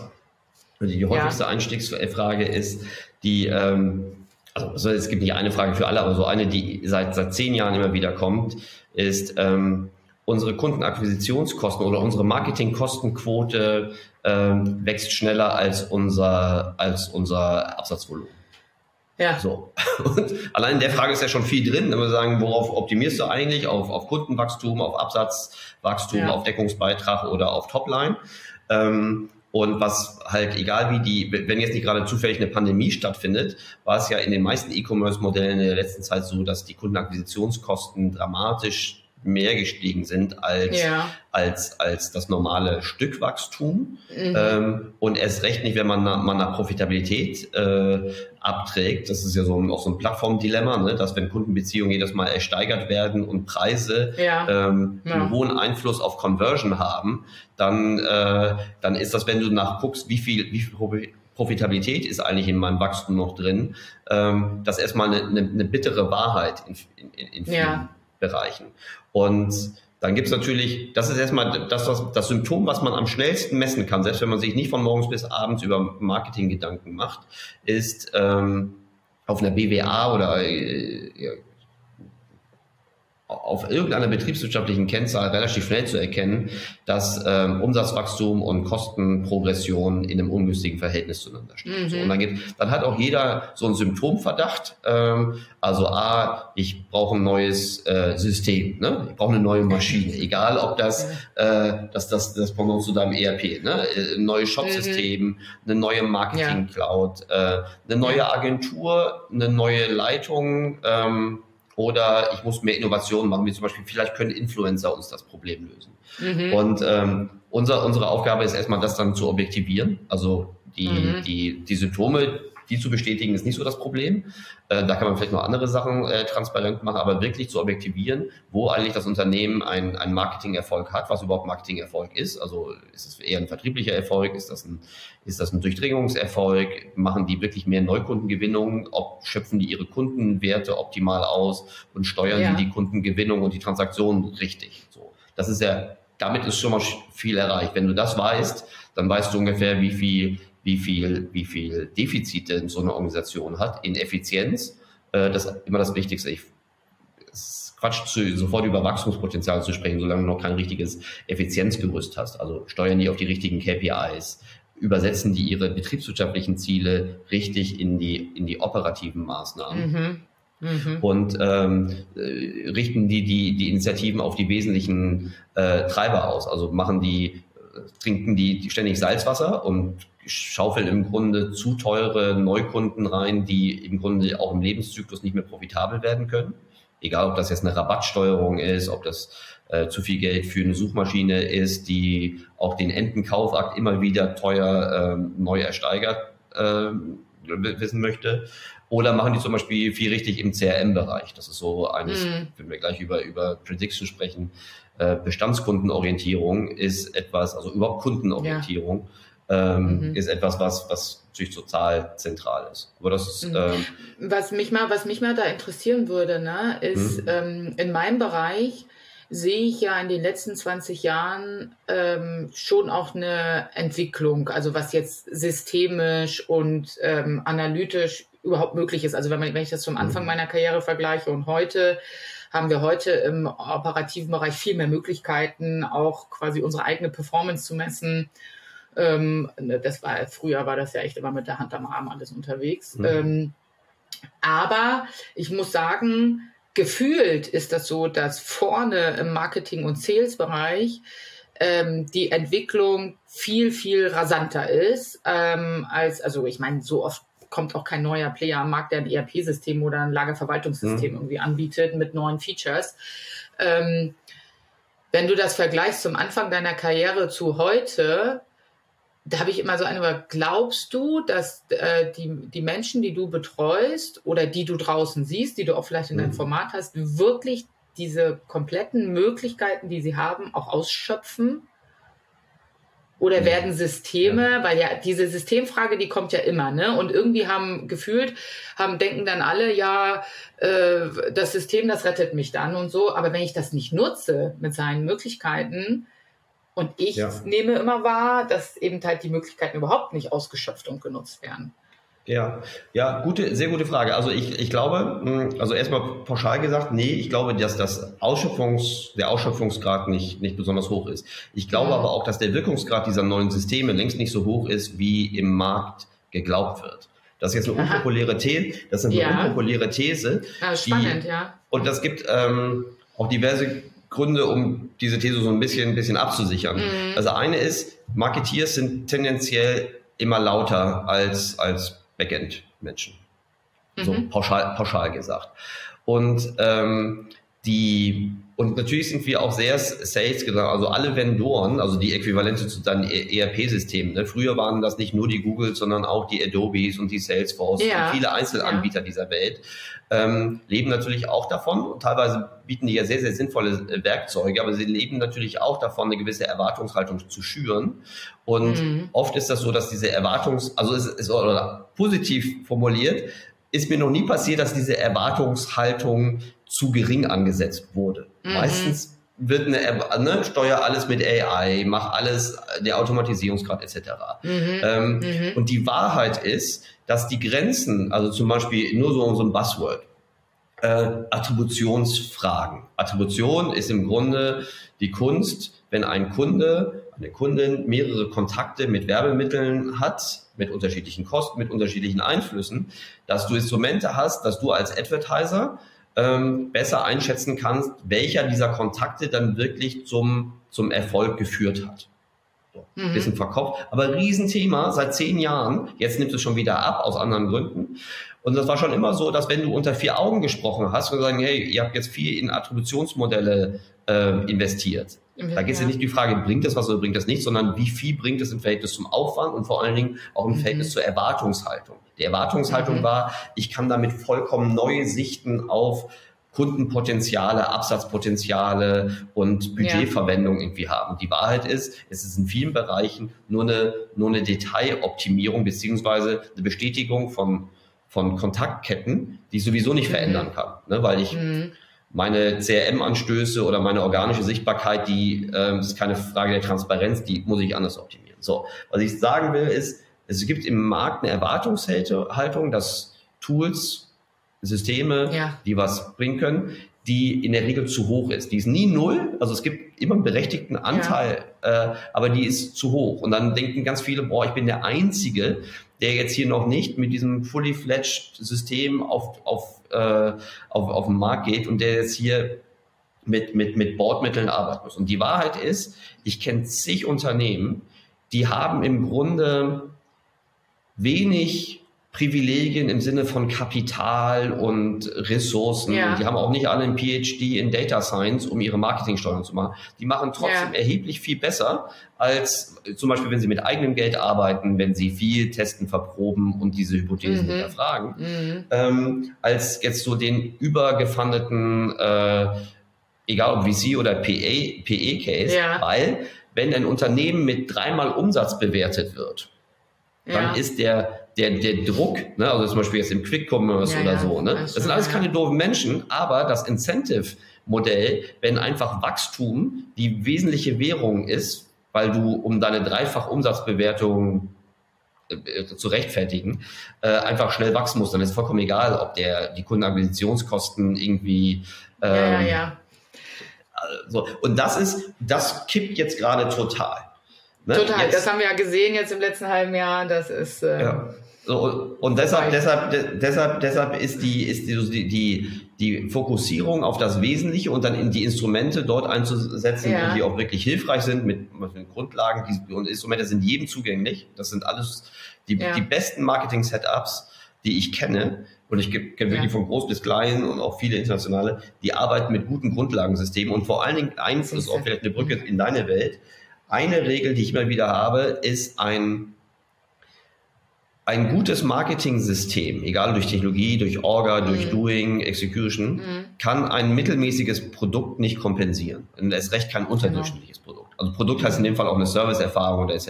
also die häufigste ja. Einstiegsfrage ist die, ähm, also es gibt nicht eine Frage für alle, aber so eine, die seit, seit zehn Jahren immer wieder kommt, ist, ähm, unsere Kundenakquisitionskosten oder unsere Marketingkostenquote ähm, wächst schneller als unser, als unser Absatzvolumen. Ja. So. Und allein in der Frage ist ja schon viel drin, wenn wir sagen, worauf optimierst du eigentlich? Auf, auf Kundenwachstum, auf Absatzwachstum, ja. auf Deckungsbeitrag oder auf Topline? Ähm, und was halt, egal wie die, wenn jetzt nicht gerade zufällig eine Pandemie stattfindet, war es ja in den meisten E-Commerce-Modellen in der letzten Zeit so, dass die Kundenakquisitionskosten dramatisch mehr gestiegen sind als, ja. als, als das normale Stückwachstum. Mhm. Ähm, und erst recht nicht, wenn man, nach, man nach Profitabilität äh, abträgt. Das ist ja so ein, auch so ein Plattformdilemma, ne? dass wenn Kundenbeziehungen jedes Mal ersteigert werden und Preise ja. Ähm, ja. einen hohen Einfluss auf Conversion haben, dann, äh, dann ist das, wenn du nachguckst, wie viel, wie viel Profitabilität ist eigentlich in meinem Wachstum noch drin, ähm, das erstmal eine, eine, eine bittere Wahrheit in, in, in vielen ja. Bereichen. Und dann gibt es natürlich, das ist erstmal das, was, das Symptom, was man am schnellsten messen kann, selbst wenn man sich nicht von morgens bis abends über Marketing Gedanken macht, ist ähm, auf einer BWA oder äh, auf irgendeiner betriebswirtschaftlichen Kennzahl relativ schnell zu erkennen, dass ähm, Umsatzwachstum und Kostenprogression in einem ungünstigen Verhältnis zueinander stehen. Mhm. So, und dann, gibt, dann hat auch jeder so einen Symptomverdacht. Ähm, also A, ich brauche ein neues äh, System, ne? ich brauche eine neue Maschine, egal ob das äh, das, das, das Pendant zu deinem ERP, ne? ein neues Shop-System, mhm. eine neue Marketing-Cloud, äh, eine neue Agentur, eine neue Leitung, ähm, oder ich muss mehr Innovationen machen, wie zum Beispiel, vielleicht können Influencer uns das Problem lösen. Mhm. Und ähm, unser, unsere Aufgabe ist erstmal, das dann zu objektivieren. Also die, mhm. die, die Symptome, die zu bestätigen, ist nicht so das Problem. Äh, da kann man vielleicht noch andere Sachen äh, transparent machen, aber wirklich zu objektivieren, wo eigentlich das Unternehmen einen, einen Marketingerfolg hat, was überhaupt Marketingerfolg ist. Also ist es eher ein vertrieblicher Erfolg, ist das ein, ist das ein Durchdringungserfolg, machen die wirklich mehr Neukundengewinnung, ob schöpfen die ihre Kundenwerte optimal aus und steuern ja. die die Kundengewinnung und die Transaktionen richtig. So, das ist ja, damit ist schon mal viel erreicht. Wenn du das weißt, dann weißt du ungefähr, wie viel wie viel, wie viel Defizite so eine Organisation hat in Effizienz. Äh, das ist immer das Wichtigste. Ich, es ist Quatsch, zu, sofort über Wachstumspotenzial zu sprechen, solange du noch kein richtiges Effizienzgerüst hast. Also steuern die auf die richtigen KPIs, übersetzen die ihre betriebswirtschaftlichen Ziele richtig in die, in die operativen Maßnahmen. Mhm. Mhm. Und ähm, äh, richten die, die die Initiativen auf die wesentlichen äh, Treiber aus. Also machen die, trinken die, die ständig Salzwasser und schaufeln im Grunde zu teure Neukunden rein, die im Grunde auch im Lebenszyklus nicht mehr profitabel werden können. Egal, ob das jetzt eine Rabattsteuerung ist, ob das äh, zu viel Geld für eine Suchmaschine ist, die auch den Endenkaufakt immer wieder teuer äh, neu ersteigert äh, wissen möchte. Oder machen die zum Beispiel viel richtig im CRM-Bereich. Das ist so eines, mm. wenn wir gleich über, über Prediction sprechen, Bestandskundenorientierung ist etwas, also überhaupt Kundenorientierung. Ja ähm, mhm. ist etwas, was, was natürlich total zentral ist. Aber das ist, mhm. ähm, was mich mal, was mich mal da interessieren würde, ne, ist mhm. ähm, in meinem Bereich sehe ich ja in den letzten 20 Jahren ähm, schon auch eine Entwicklung, also was jetzt systemisch und ähm, analytisch überhaupt möglich ist. Also wenn, man, wenn ich das zum Anfang mhm. meiner Karriere vergleiche und heute, haben wir heute im operativen Bereich viel mehr Möglichkeiten, auch quasi unsere eigene Performance zu messen ähm, ne, das war früher war das ja echt immer mit der Hand am Arm alles unterwegs. Mhm. Ähm, aber ich muss sagen, gefühlt ist das so, dass vorne im Marketing- und Sales-Bereich ähm, die Entwicklung viel, viel rasanter ist, ähm, als, also ich meine, so oft kommt auch kein neuer Player am Markt, der ein ERP-System oder ein Lagerverwaltungssystem mhm. irgendwie anbietet mit neuen Features. Ähm, wenn du das vergleichst zum Anfang deiner Karriere zu heute, da habe ich immer so eine, glaubst du, dass äh, die, die Menschen, die du betreust oder die du draußen siehst, die du auch vielleicht in deinem mhm. Format hast, wirklich diese kompletten Möglichkeiten, die sie haben, auch ausschöpfen? Oder werden Systeme, weil ja diese Systemfrage, die kommt ja immer, ne? Und irgendwie haben gefühlt, haben denken dann alle, ja, äh, das System, das rettet mich dann und so. Aber wenn ich das nicht nutze mit seinen Möglichkeiten, und ich ja. nehme immer wahr, dass eben halt die Möglichkeiten überhaupt nicht ausgeschöpft und genutzt werden. Ja, ja, gute, sehr gute Frage. Also ich, ich glaube, hm, also erstmal pauschal gesagt, nee, ich glaube, dass das Ausschöpfungs, der Ausschöpfungsgrad nicht, nicht besonders hoch ist. Ich glaube mhm. aber auch, dass der Wirkungsgrad dieser neuen Systeme längst nicht so hoch ist, wie im Markt geglaubt wird. Das ist jetzt eine unpopuläre These, das ist eine ja. unpopuläre These. Ja, spannend, die, ja. Und das gibt ähm, auch diverse Gründe, um diese These so ein bisschen, ein bisschen abzusichern. Mhm. Also eine ist, Marketeers sind tendenziell immer lauter als, als Backend-Menschen. Mhm. So pauschal, pauschal gesagt. Und ähm, die und natürlich sind wir auch sehr Sales, genau, also alle Vendoren, also die Äquivalente zu dann ERP-Systemen. Ne? Früher waren das nicht nur die Google, sondern auch die Adobes und die Salesforce ja. und viele Einzelanbieter ja. dieser Welt ähm, leben natürlich auch davon und teilweise bieten die ja sehr, sehr sinnvolle äh, Werkzeuge, aber sie leben natürlich auch davon, eine gewisse Erwartungshaltung zu schüren. Und mhm. oft ist das so, dass diese Erwartungs-, also es ist oder positiv formuliert, ist mir noch nie passiert, dass diese Erwartungshaltung zu gering angesetzt wurde. Mhm. Meistens wird eine, ne, steuer alles mit AI, mach alles, der Automatisierungsgrad etc. Mhm. Ähm, mhm. Und die Wahrheit ist, dass die Grenzen, also zum Beispiel nur so, so ein Buzzword, äh, Attributionsfragen. Attribution ist im Grunde die Kunst, wenn ein Kunde, eine Kundin mehrere Kontakte mit Werbemitteln hat, mit unterschiedlichen Kosten, mit unterschiedlichen Einflüssen, dass du Instrumente hast, dass du als Advertiser ähm, besser einschätzen kannst, welcher dieser Kontakte dann wirklich zum, zum Erfolg geführt hat. Mhm. Bisschen verkauft. Aber Riesenthema seit zehn Jahren. Jetzt nimmt es schon wieder ab aus anderen Gründen. Und das war schon immer so, dass wenn du unter vier Augen gesprochen hast und sagen, hey, ihr habt jetzt viel in Attributionsmodelle äh, investiert. Da geht es ja nicht die Frage, bringt das was oder bringt das nicht, sondern wie viel bringt es im Verhältnis zum Aufwand und vor allen Dingen auch im mhm. Verhältnis zur Erwartungshaltung. Die Erwartungshaltung mhm. war, ich kann damit vollkommen neue Sichten auf Kundenpotenziale, Absatzpotenziale und Budgetverwendung ja. irgendwie haben. Die Wahrheit ist, es ist in vielen Bereichen nur eine, nur eine Detailoptimierung beziehungsweise eine Bestätigung von, von Kontaktketten, die ich sowieso nicht mhm. verändern kann, ne, weil ich mhm. Meine CRM-Anstöße oder meine organische Sichtbarkeit, die äh, das ist keine Frage der Transparenz, die muss ich anders optimieren. So, was ich sagen will, ist, es gibt im Markt eine Erwartungshaltung, dass Tools Systeme, ja. die was bringen können, die in der Regel zu hoch ist. Die ist nie null, also es gibt immer einen berechtigten Anteil, ja. äh, aber die ist zu hoch. Und dann denken ganz viele, boah, ich bin der Einzige, der jetzt hier noch nicht mit diesem fully fledged System auf, auf, äh, auf, auf den Markt geht und der jetzt hier mit, mit, mit Bordmitteln arbeiten muss. Und die Wahrheit ist, ich kenne zig Unternehmen, die haben im Grunde wenig Privilegien im Sinne von Kapital und Ressourcen. Ja. Die haben auch nicht alle ein PhD in Data Science, um ihre Marketingsteuerung zu machen. Die machen trotzdem ja. erheblich viel besser als zum Beispiel, wenn sie mit eigenem Geld arbeiten, wenn sie viel testen, verproben und diese Hypothesen mhm. hinterfragen, mhm. ähm, als jetzt so den übergefundeten, äh, egal ob VC oder PE-Case, ja. weil wenn ein Unternehmen mit dreimal Umsatz bewertet wird, dann ist der der, der Druck, ne, also zum Beispiel jetzt im Quick Commerce ja, oder ja, so, ne, das sind alles keine doofen Menschen, aber das Incentive-Modell, wenn einfach Wachstum die wesentliche Währung ist, weil du um deine dreifach Umsatzbewertung äh, zu rechtfertigen, äh, einfach schnell wachsen musst, dann ist vollkommen egal, ob der die Kundenakquisitionskosten irgendwie ähm, ja, ja, ja. So. Und das ist, das kippt jetzt gerade total. Ne? Total, jetzt, das haben wir ja gesehen jetzt im letzten halben Jahr. Das ist ähm, ja. So, und deshalb, deshalb, deshalb, deshalb ist die, ist die, die, die Fokussierung auf das Wesentliche und dann in die Instrumente dort einzusetzen, ja. die auch wirklich hilfreich sind mit, mit Grundlagen. Die, und Instrumente sind jedem zugänglich. Das sind alles die, ja. die besten Marketing-Setups, die ich kenne. Und ich kenne wirklich ja. von groß bis klein und auch viele internationale, die arbeiten mit guten Grundlagensystemen. Und vor allen Dingen eins ist auch vielleicht eine Brücke in deine Welt. Eine Regel, die ich immer wieder habe, ist ein ein gutes Marketing-System, egal durch Technologie, durch Orga, durch mhm. Doing, Execution, mhm. kann ein mittelmäßiges Produkt nicht kompensieren. Und erst recht kein unterdurchschnittliches genau. Produkt. Also Produkt heißt in dem Fall auch eine Serviceerfahrung oder etc.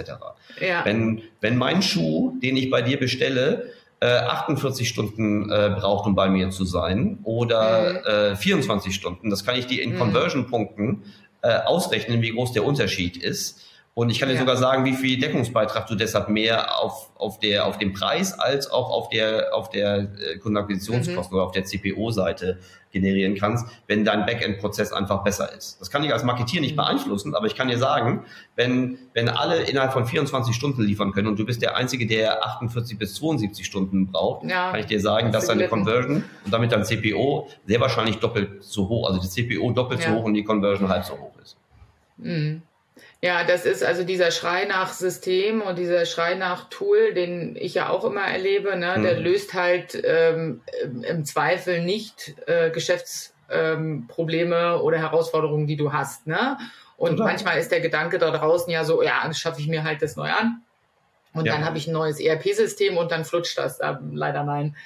Ja. Wenn, wenn mein Schuh, den ich bei dir bestelle, äh, 48 Stunden äh, braucht, um bei mir zu sein, oder mhm. äh, 24 Stunden, das kann ich dir in mhm. Conversion-Punkten äh, ausrechnen, wie groß der Unterschied ist. Und ich kann dir ja. sogar sagen, wie viel Deckungsbeitrag du deshalb mehr auf, auf, der, auf dem Preis als auch auf der, auf der äh, Kundenakquisitionskosten mhm. oder auf der CPO-Seite generieren kannst, wenn dein Backend-Prozess einfach besser ist. Das kann ich als Marketier nicht mhm. beeinflussen, aber ich kann dir sagen, wenn, wenn alle innerhalb von 24 Stunden liefern können und du bist der Einzige, der 48 bis 72 Stunden braucht, ja, kann ich dir sagen, dass deine Conversion und damit dein CPO sehr wahrscheinlich doppelt so hoch, also die CPO doppelt ja. so hoch und die Conversion halb so hoch ist. Mhm. Ja, das ist also dieser Schrei nach System und dieser Schrei nach Tool, den ich ja auch immer erlebe, ne? Mhm. der löst halt ähm, im Zweifel nicht äh, Geschäftsprobleme ähm, oder Herausforderungen, die du hast. Ne? Und Total. manchmal ist der Gedanke da draußen ja so, ja, schaffe ich mir halt das neu an. Und ja. dann habe ich ein neues ERP-System und dann flutscht das. Äh, leider nein.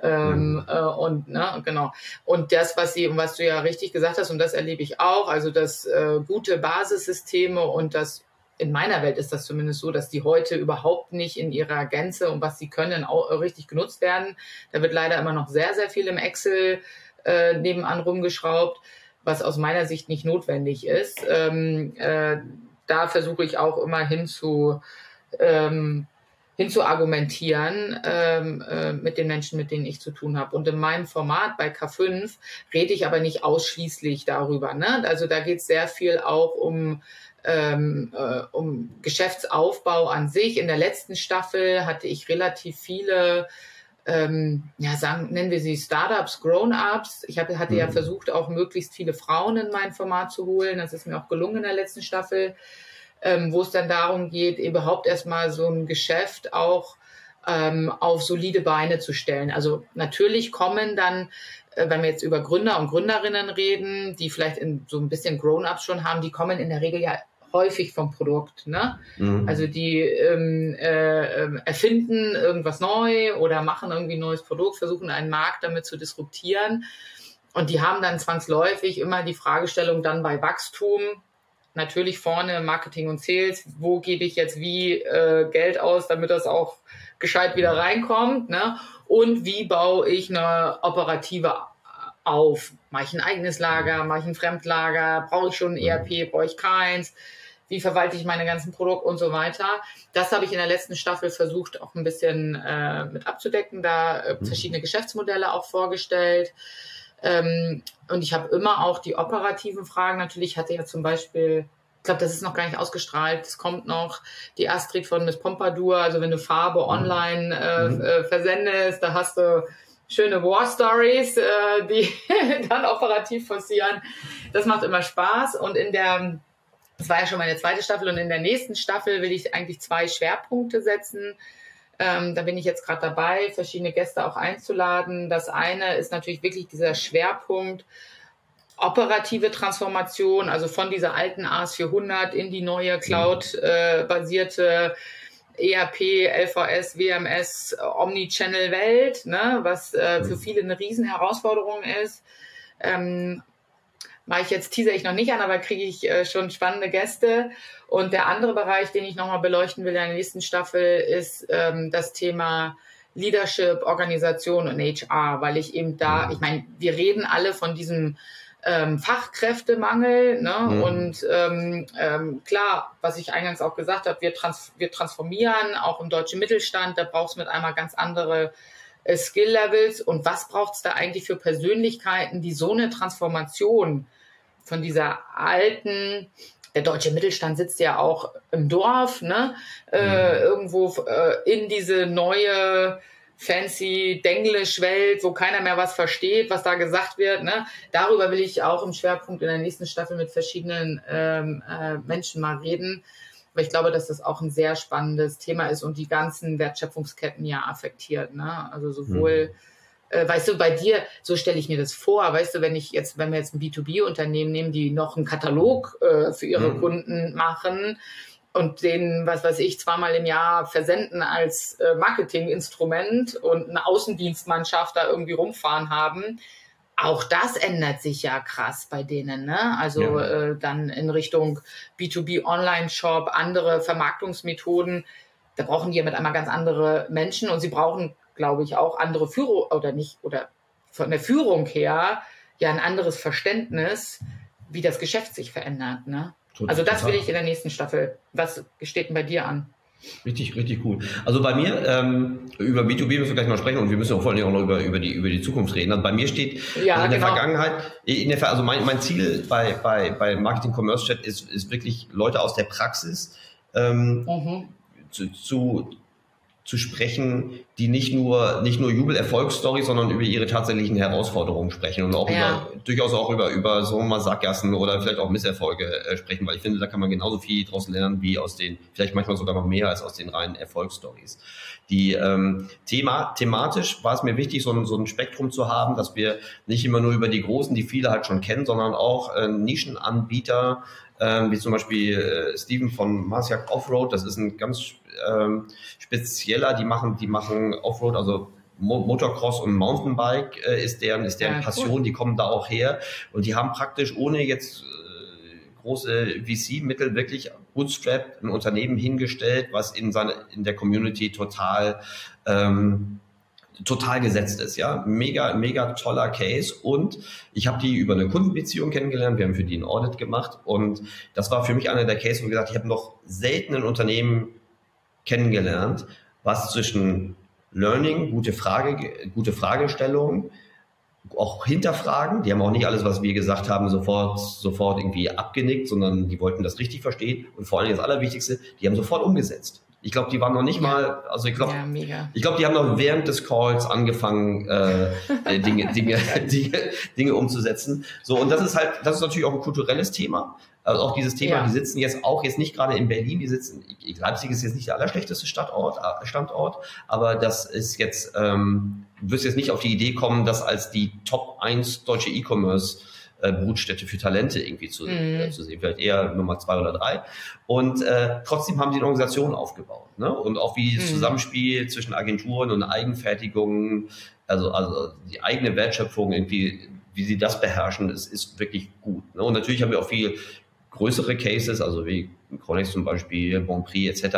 Ähm, mhm. äh, und ne, genau. Und das, was sie, was du ja richtig gesagt hast, und das erlebe ich auch, also das äh, gute Basissysteme und das in meiner Welt ist das zumindest so, dass die heute überhaupt nicht in ihrer Gänze und was sie können auch richtig genutzt werden. Da wird leider immer noch sehr, sehr viel im Excel äh, nebenan rumgeschraubt, was aus meiner Sicht nicht notwendig ist. Ähm, äh, da versuche ich auch immer hin zu ähm, hinzuargumentieren ähm, äh, mit den Menschen, mit denen ich zu tun habe. Und in meinem Format bei K5 rede ich aber nicht ausschließlich darüber. Ne? Also da geht es sehr viel auch um ähm, äh, um Geschäftsaufbau an sich. In der letzten Staffel hatte ich relativ viele ähm, ja, sagen, nennen wir sie Startups, Grown-ups. Ich hab, hatte mhm. ja versucht, auch möglichst viele Frauen in mein Format zu holen. Das ist mir auch gelungen in der letzten Staffel. Ähm, wo es dann darum geht, überhaupt erstmal so ein Geschäft auch ähm, auf solide Beine zu stellen. Also natürlich kommen dann, äh, wenn wir jetzt über Gründer und Gründerinnen reden, die vielleicht in so ein bisschen Grown-ups schon haben, die kommen in der Regel ja häufig vom Produkt. Ne? Mhm. Also die ähm, äh, ähm, erfinden irgendwas neu oder machen irgendwie ein neues Produkt, versuchen einen Markt damit zu disruptieren. Und die haben dann zwangsläufig immer die Fragestellung dann bei Wachstum, natürlich vorne Marketing und Sales, wo gebe ich jetzt wie äh, Geld aus, damit das auch gescheit wieder reinkommt, ne? Und wie baue ich eine operative auf? Mache ich ein eigenes Lager, mache ich ein Fremdlager, brauche ich schon ein ERP, brauche ich keins? Wie verwalte ich meine ganzen Produkte und so weiter? Das habe ich in der letzten Staffel versucht, auch ein bisschen äh, mit abzudecken, da äh, mhm. verschiedene Geschäftsmodelle auch vorgestellt. Ähm, und ich habe immer auch die operativen Fragen. Natürlich hatte ja zum Beispiel, ich glaube, das ist noch gar nicht ausgestrahlt. Es kommt noch die Astrid von Miss Pompadour. Also wenn du Farbe mhm. online äh, mhm. äh, versendest, da hast du schöne War Stories, äh, die dann operativ forcieren. Das macht immer Spaß. Und in der, das war ja schon meine zweite Staffel, und in der nächsten Staffel will ich eigentlich zwei Schwerpunkte setzen. Ähm, da bin ich jetzt gerade dabei, verschiedene Gäste auch einzuladen. Das eine ist natürlich wirklich dieser Schwerpunkt operative Transformation, also von dieser alten AS400 in die neue Cloud-basierte äh, ERP, LVS, WMS, Omnichannel-Welt, ne, was äh, für mhm. viele eine Riesenherausforderung ist. Ähm, mache ich jetzt, teaser ich noch nicht an, aber kriege ich äh, schon spannende Gäste. Und der andere Bereich, den ich nochmal beleuchten will in der nächsten Staffel, ist ähm, das Thema Leadership, Organisation und HR, weil ich eben da, ich meine, wir reden alle von diesem ähm, Fachkräftemangel. Ne? Mhm. Und ähm, ähm, klar, was ich eingangs auch gesagt habe, wir, trans wir transformieren auch im deutschen Mittelstand, da braucht es mit einmal ganz andere äh, Skill-Levels. Und was braucht es da eigentlich für Persönlichkeiten, die so eine Transformation von dieser alten, der deutsche Mittelstand sitzt ja auch im Dorf, ne? Äh, mhm. irgendwo äh, in diese neue fancy Denglisch-Welt, wo keiner mehr was versteht, was da gesagt wird. Ne? Darüber will ich auch im Schwerpunkt in der nächsten Staffel mit verschiedenen ähm, äh, Menschen mal reden, weil ich glaube, dass das auch ein sehr spannendes Thema ist und die ganzen Wertschöpfungsketten ja affektiert. Ne? Also sowohl mhm weißt du, bei dir, so stelle ich mir das vor, weißt du, wenn ich jetzt, wenn wir jetzt ein B2B-Unternehmen nehmen, die noch einen Katalog äh, für ihre mhm. Kunden machen und den, was weiß ich, zweimal im Jahr versenden als äh, Marketinginstrument und eine Außendienstmannschaft da irgendwie rumfahren haben, auch das ändert sich ja krass bei denen, ne? Also ja. äh, dann in Richtung B2B Online-Shop, andere Vermarktungsmethoden. Da brauchen die ja mit einmal ganz andere Menschen und sie brauchen glaube ich, auch andere Führung oder nicht, oder von der Führung her ja ein anderes Verständnis, wie das Geschäft sich verändert. Ne? Also das will ich in der nächsten Staffel. Was steht denn bei dir an? Richtig, richtig cool. Also bei mir, ähm, über B2B müssen wir gleich mal sprechen und wir müssen auch vor allem auch noch über, über, die, über die Zukunft reden. Also bei mir steht ja, also in der genau. Vergangenheit, in der, also mein, mein Ziel bei, bei, bei Marketing Commerce Chat ist, ist wirklich Leute aus der Praxis ähm, mhm. zu, zu zu sprechen, die nicht nur nicht nur Jubel-Erfolgsstory, sondern über ihre tatsächlichen Herausforderungen sprechen und auch ja. über, durchaus auch über über so mal Sackgassen oder vielleicht auch Misserfolge äh, sprechen, weil ich finde, da kann man genauso viel daraus lernen wie aus den vielleicht manchmal sogar noch mehr als aus den reinen Erfolgsstories. Die ähm, Thema thematisch war es mir wichtig, so ein, so ein Spektrum zu haben, dass wir nicht immer nur über die großen, die viele halt schon kennen, sondern auch äh, Nischenanbieter ähm, wie zum Beispiel äh, Steven von Marsiak Offroad. Das ist ein ganz ähm, spezieller, die machen, die machen Offroad, also Motocross und Mountainbike äh, ist deren, ist deren ja, Passion, cool. die kommen da auch her und die haben praktisch ohne jetzt äh, große VC-Mittel wirklich Bootstrap ein Unternehmen hingestellt, was in seiner in der Community total ähm, total gesetzt ist, ja. Mega, mega toller Case. Und ich habe die über eine Kundenbeziehung kennengelernt. Wir haben für die ein Audit gemacht. Und das war für mich einer der Cases, wo gesagt, ich habe noch selten ein Unternehmen kennengelernt, was zwischen Learning, gute Frage, gute Fragestellung, auch hinterfragen. Die haben auch nicht alles, was wir gesagt haben, sofort, sofort irgendwie abgenickt, sondern die wollten das richtig verstehen. Und vor allem das Allerwichtigste, die haben sofort umgesetzt. Ich glaube, die waren noch nicht mal, also ich glaube, ja, ich glaube, die haben noch während des Calls angefangen, äh, äh Dinge, Dinge, Dinge, Dinge umzusetzen. So und das ist halt, das ist natürlich auch ein kulturelles Thema. Also auch dieses Thema, ja. die sitzen jetzt auch jetzt nicht gerade in Berlin, die sitzen, Leipzig ist jetzt nicht der allerschlechteste Stadtort, äh, Standort, aber das ist jetzt, ähm, du wirst jetzt nicht auf die Idee kommen, das als die Top 1 deutsche E-Commerce äh, Brutstätte für Talente irgendwie zu, mhm. äh, zu sehen, vielleicht eher Nummer zwei oder drei. Und äh, trotzdem haben sie eine Organisation aufgebaut. Ne? Und auch wie das mhm. Zusammenspiel zwischen Agenturen und Eigenfertigungen, also, also die eigene Wertschöpfung irgendwie, wie sie das beherrschen, ist, ist wirklich gut. Ne? Und natürlich haben wir auch viel größere Cases, also wie Connex zum Beispiel, Bon Prix etc.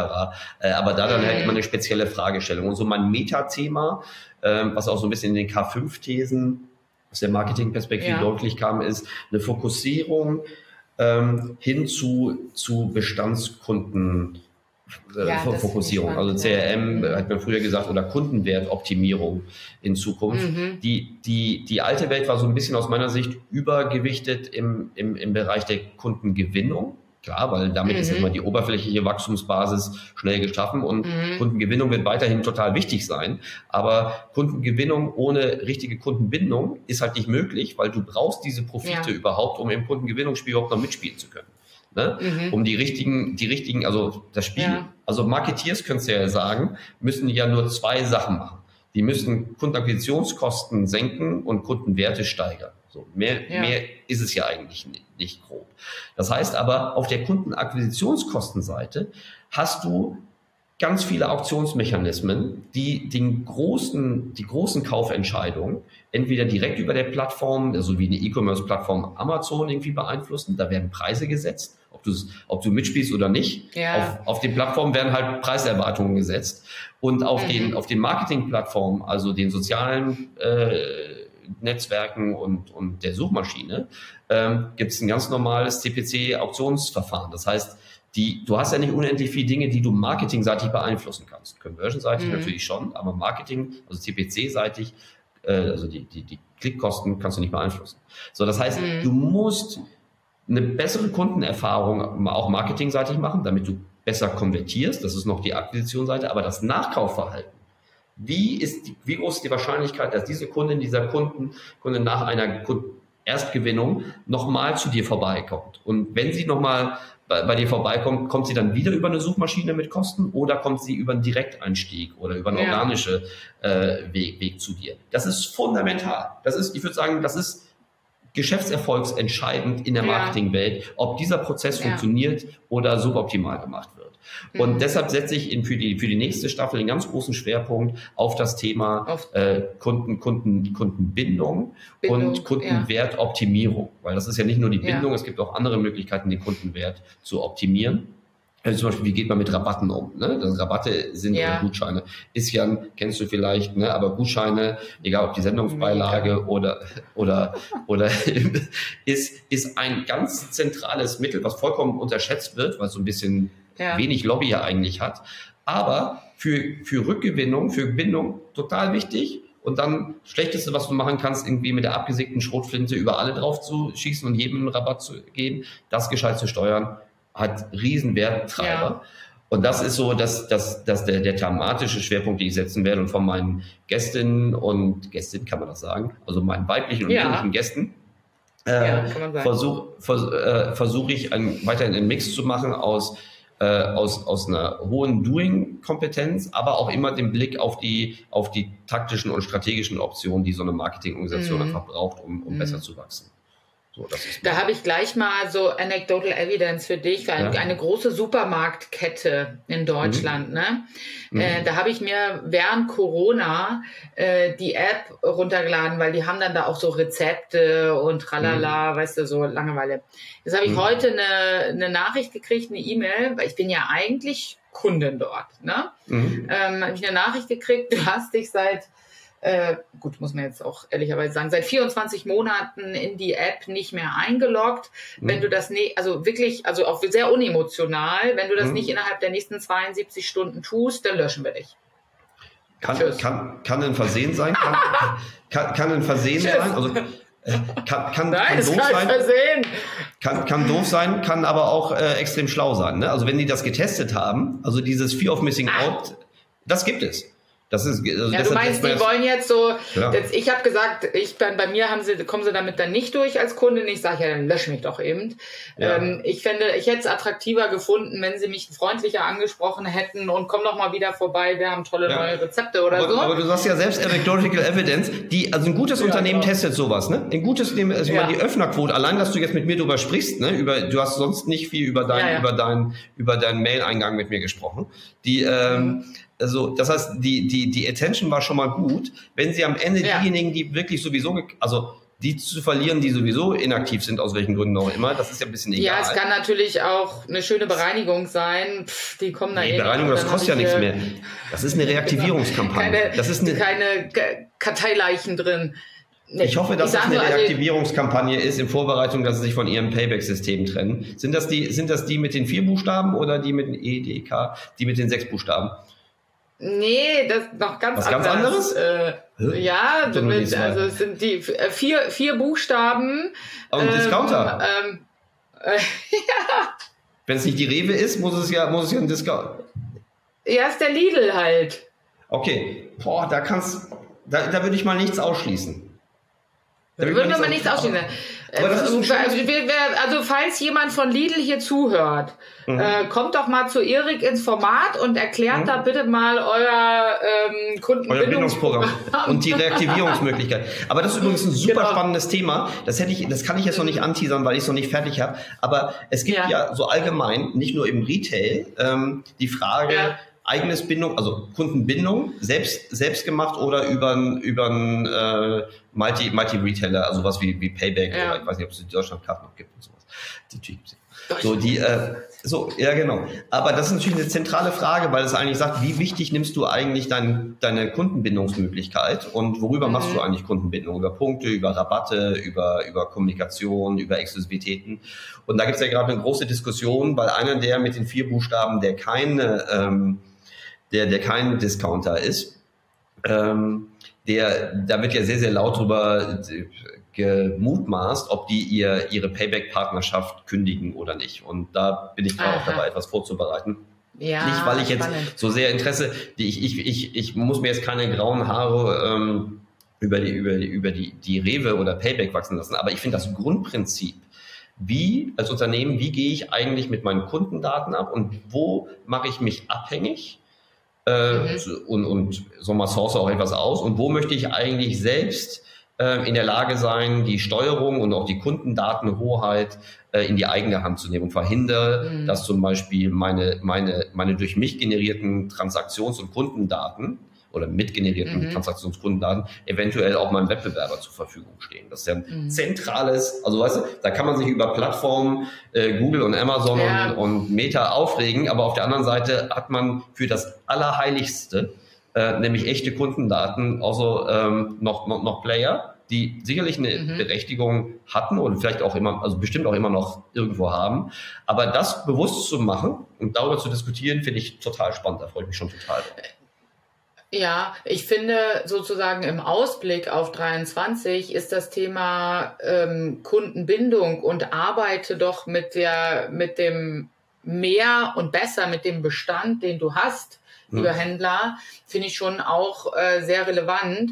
Äh, aber da dann halt mhm. immer eine spezielle Fragestellung. Und so mein Metathema, ähm, was auch so ein bisschen in den K5-Thesen aus der Marketingperspektive ja. deutlich kam, ist eine Fokussierung ähm, hin zu, zu Bestandskunden. Äh, ja, Fokussierung, also CRM ja. hat man früher gesagt oder Kundenwertoptimierung in Zukunft. Mhm. Die, die, die alte Welt war so ein bisschen aus meiner Sicht übergewichtet im, im, im Bereich der Kundengewinnung. Klar, weil damit mhm. ist immer die oberflächliche Wachstumsbasis schnell geschaffen und mhm. Kundengewinnung wird weiterhin total wichtig sein. Aber Kundengewinnung ohne richtige Kundenbindung ist halt nicht möglich, weil du brauchst diese Profite ja. überhaupt, um im Kundengewinnungsspiel überhaupt noch mitspielen zu können. Ne? Mhm. Um die richtigen, die richtigen, also das Spiel, ja. also Marketeers könntest du ja sagen, müssen ja nur zwei Sachen machen. Die müssen Kundenakquisitionskosten senken und Kundenwerte steigern. So, mehr, ja. mehr ist es ja eigentlich nicht, nicht grob. Das heißt aber, auf der Kundenakquisitionskostenseite hast du ganz viele Auktionsmechanismen, die den großen, die großen Kaufentscheidungen entweder direkt über der Plattform, also wie eine E-Commerce-Plattform Amazon irgendwie beeinflussen. Da werden Preise gesetzt, ob du, ob du mitspielst oder nicht. Ja. Auf, auf den Plattformen werden halt Preiserwartungen gesetzt. Und auf mhm. den, auf den Marketing-Plattformen, also den sozialen äh, Netzwerken und, und der Suchmaschine ähm, gibt es ein ganz normales CPC-Auktionsverfahren. Das heißt, die, du hast ja nicht unendlich viele Dinge, die du marketingseitig beeinflussen kannst. Conversion-seitig mhm. natürlich schon, aber Marketing, also CPC-seitig, äh, also die, die, die Klickkosten kannst du nicht beeinflussen. So, das heißt, mhm. du musst eine bessere Kundenerfahrung auch marketingseitig machen, damit du besser konvertierst. Das ist noch die Akquisitionsseite, aber das Nachkaufverhalten wie, ist die, wie groß ist die Wahrscheinlichkeit, dass diese Kundin, dieser Kunden, Kunde nach einer Erstgewinnung nochmal zu dir vorbeikommt? Und wenn sie nochmal bei, bei dir vorbeikommt, kommt sie dann wieder über eine Suchmaschine mit Kosten oder kommt sie über einen Direkteinstieg oder über einen ja. organischen äh, Weg, Weg zu dir? Das ist fundamental. Das ist, ich würde sagen, das ist geschäftserfolgsentscheidend in der Marketingwelt, ob dieser Prozess ja. funktioniert oder suboptimal gemacht wird. Und mhm. deshalb setze ich in, für, die, für die nächste Staffel einen ganz großen Schwerpunkt auf das Thema auf äh, Kunden, Kunden, Kundenbindung Bindung, und Kundenwertoptimierung. Ja. Weil das ist ja nicht nur die Bindung, ja. es gibt auch andere Möglichkeiten, den Kundenwert zu optimieren. Also zum Beispiel, wie geht man mit Rabatten um? Ne? Das Rabatte sind ja. Gutscheine. Ist ja, kennst du vielleicht, ne? aber Gutscheine, egal ob die Sendungsbeilage oder, oder, oder ist, ist ein ganz zentrales Mittel, was vollkommen unterschätzt wird, weil so ein bisschen ja. wenig Lobby eigentlich hat. Aber für, für Rückgewinnung, für Bindung total wichtig. Und dann Schlechteste, was du machen kannst, irgendwie mit der abgesägten Schrotflinte über alle drauf zu schießen und jedem einen Rabatt zu geben, das gescheit zu steuern, hat riesen Werttreiber. Ja. Und das ist so, dass, dass, dass der, der thematische Schwerpunkt, den ich setzen werde und von meinen Gästinnen und Gästinnen kann man das sagen, also meinen weiblichen und ja. männlichen Gästen, äh, ja, versuche vers, äh, versuch ich ein, weiterhin einen Mix zu machen aus äh, aus, aus einer hohen Doing-Kompetenz, aber auch immer den Blick auf die, auf die taktischen und strategischen Optionen, die so eine Marketingorganisation mhm. einfach braucht, um, um mhm. besser zu wachsen. So, da habe ich gleich mal so anecdotal evidence für dich, für eine, ja. eine große Supermarktkette in Deutschland. Mhm. Ne? Mhm. Äh, da habe ich mir während Corona äh, die App runtergeladen, weil die haben dann da auch so Rezepte und tralala, mhm. weißt du, so Langeweile. Jetzt habe ich mhm. heute eine, eine Nachricht gekriegt, eine E-Mail, weil ich bin ja eigentlich Kundin dort. Ne? Mhm. Ähm, habe ich eine Nachricht gekriegt, du hast dich seit äh, gut, muss man jetzt auch ehrlicherweise sagen, seit 24 Monaten in die App nicht mehr eingeloggt. Mhm. Wenn du das ne, also wirklich, also auch sehr unemotional, wenn du das mhm. nicht innerhalb der nächsten 72 Stunden tust, dann löschen wir dich. Kann, kann, kann ein Versehen sein? Kann, kann, kann ein Versehen Tschüss. sein? Also, äh, kann, kann, Nein, kann doof sein. Versehen. Kann, kann doof sein, kann aber auch äh, extrem schlau sein. Ne? Also wenn die das getestet haben, also dieses Fear of Missing ah. Out, das gibt es. Das ist, also ja, du meinst, die wollen jetzt so, ja. jetzt, ich habe gesagt, ich bin, bei mir haben sie, kommen sie damit dann nicht durch als Kundin. Ich sage, ja, dann lösch mich doch eben. Ja. Ähm, ich fände, ich hätte es attraktiver gefunden, wenn sie mich freundlicher angesprochen hätten und komm doch mal wieder vorbei, wir haben tolle neue Rezepte oder aber, so. Aber du sagst ja selbst Anecdotal Evidence, die, also ein gutes Unternehmen genau. testet sowas, ne? Ein gutes Unternehmen, also ja. die Öffnerquote, allein, dass du jetzt mit mir drüber sprichst, ne? Über, du hast sonst nicht viel über deinen, über deinen, über deinen Mail-Eingang mit mir gesprochen. Die, ähm, mhm also das heißt, die, die, die Attention war schon mal gut. Wenn sie am Ende ja. diejenigen, die wirklich sowieso, also die zu verlieren, die sowieso inaktiv sind, aus welchen Gründen auch immer, das ist ja ein bisschen egal. Ja, es kann natürlich auch eine schöne Bereinigung sein. Pff, die kommen da Die eh Bereinigung, das kostet ja nichts mehr. Das ist eine Reaktivierungskampagne. Keine, das ist eine, keine Karteileichen drin. Nee, ich hoffe, dass ich das eine also Reaktivierungskampagne ist in Vorbereitung, dass sie sich von ihrem Payback-System trennen. Sind das, die, sind das die mit den vier Buchstaben oder die mit den E, D, K, die mit den sechs Buchstaben? Nee, das noch ganz Was anders. ganz anderes? Äh, ja, mit, also es sind die äh, vier, vier Buchstaben. Und ähm, Discounter. Ähm, äh, ja. Wenn es nicht die Rewe ist, muss es ja, muss es ja ein Discounter. Ja, ist der Lidl halt. Okay. Boah, da kannst, da, da würde ich mal nichts ausschließen. Da würde mal nichts ausschließen. Also, falls jemand von Lidl hier zuhört, mhm. äh, kommt doch mal zu Erik ins Format und erklärt mhm. da bitte mal euer ähm, Kundenbindungsprogramm und die Reaktivierungsmöglichkeit. Aber das ist übrigens ein super genau. spannendes Thema. Das hätte ich, das kann ich jetzt noch nicht anteasern, weil ich es noch nicht fertig habe. Aber es gibt ja. ja so allgemein, nicht nur im Retail, ähm, die Frage, ja eigenes Bindung, also Kundenbindung, selbst, selbst gemacht oder über einen über äh, Multi, Multi-Retailer, also was wie, wie Payback ja. oder ich weiß nicht, ob es in Deutschland Karten noch gibt und sowas. Die Typen. So, die, äh, so, ja, genau. Aber das ist natürlich eine zentrale Frage, weil es eigentlich sagt, wie wichtig nimmst du eigentlich dein, deine Kundenbindungsmöglichkeit und worüber mhm. machst du eigentlich Kundenbindung? Über Punkte, über Rabatte, über, über Kommunikation, über Exklusivitäten. Und da gibt es ja gerade eine große Diskussion, weil einer der mit den vier Buchstaben, der keine, ähm, der, der kein Discounter ist, ähm, der, da wird ja sehr, sehr laut drüber äh, gemutmaßt, ob die ihr, ihre Payback-Partnerschaft kündigen oder nicht. Und da bin ich gerade auch dabei, etwas vorzubereiten. Ja, nicht, weil ich jetzt spannend. so sehr Interesse, die ich, ich, ich, ich muss mir jetzt keine grauen Haare ähm, über, die, über, die, über die, die Rewe oder Payback wachsen lassen, aber ich finde das Grundprinzip, wie als Unternehmen, wie gehe ich eigentlich mit meinen Kundendaten ab und wo mache ich mich abhängig äh, mhm. und, und so mal source auch etwas aus und wo möchte ich eigentlich selbst äh, in der Lage sein, die Steuerung und auch die Kundendatenhoheit äh, in die eigene Hand zu nehmen und verhindere, mhm. dass zum Beispiel meine, meine, meine durch mich generierten Transaktions- und Kundendaten oder mitgenerierten mhm. Transaktionskundendaten eventuell auch meinem Wettbewerber zur Verfügung stehen. Das ist ja ein mhm. zentrales, also weißt du, da kann man sich über Plattformen äh, Google und Amazon ja. und, und Meta aufregen, aber auf der anderen Seite hat man für das Allerheiligste, äh, nämlich echte Kundendaten, also ähm, noch, noch, noch Player, die sicherlich eine mhm. Berechtigung hatten und vielleicht auch immer, also bestimmt auch immer noch irgendwo haben. Aber das bewusst zu machen und darüber zu diskutieren, finde ich total spannend. Da freue ich mich schon total. Ja, ich finde sozusagen im Ausblick auf 23 ist das Thema ähm, Kundenbindung und arbeite doch mit der, mit dem mehr und besser mit dem Bestand, den du hast, hm. lieber Händler, finde ich schon auch äh, sehr relevant.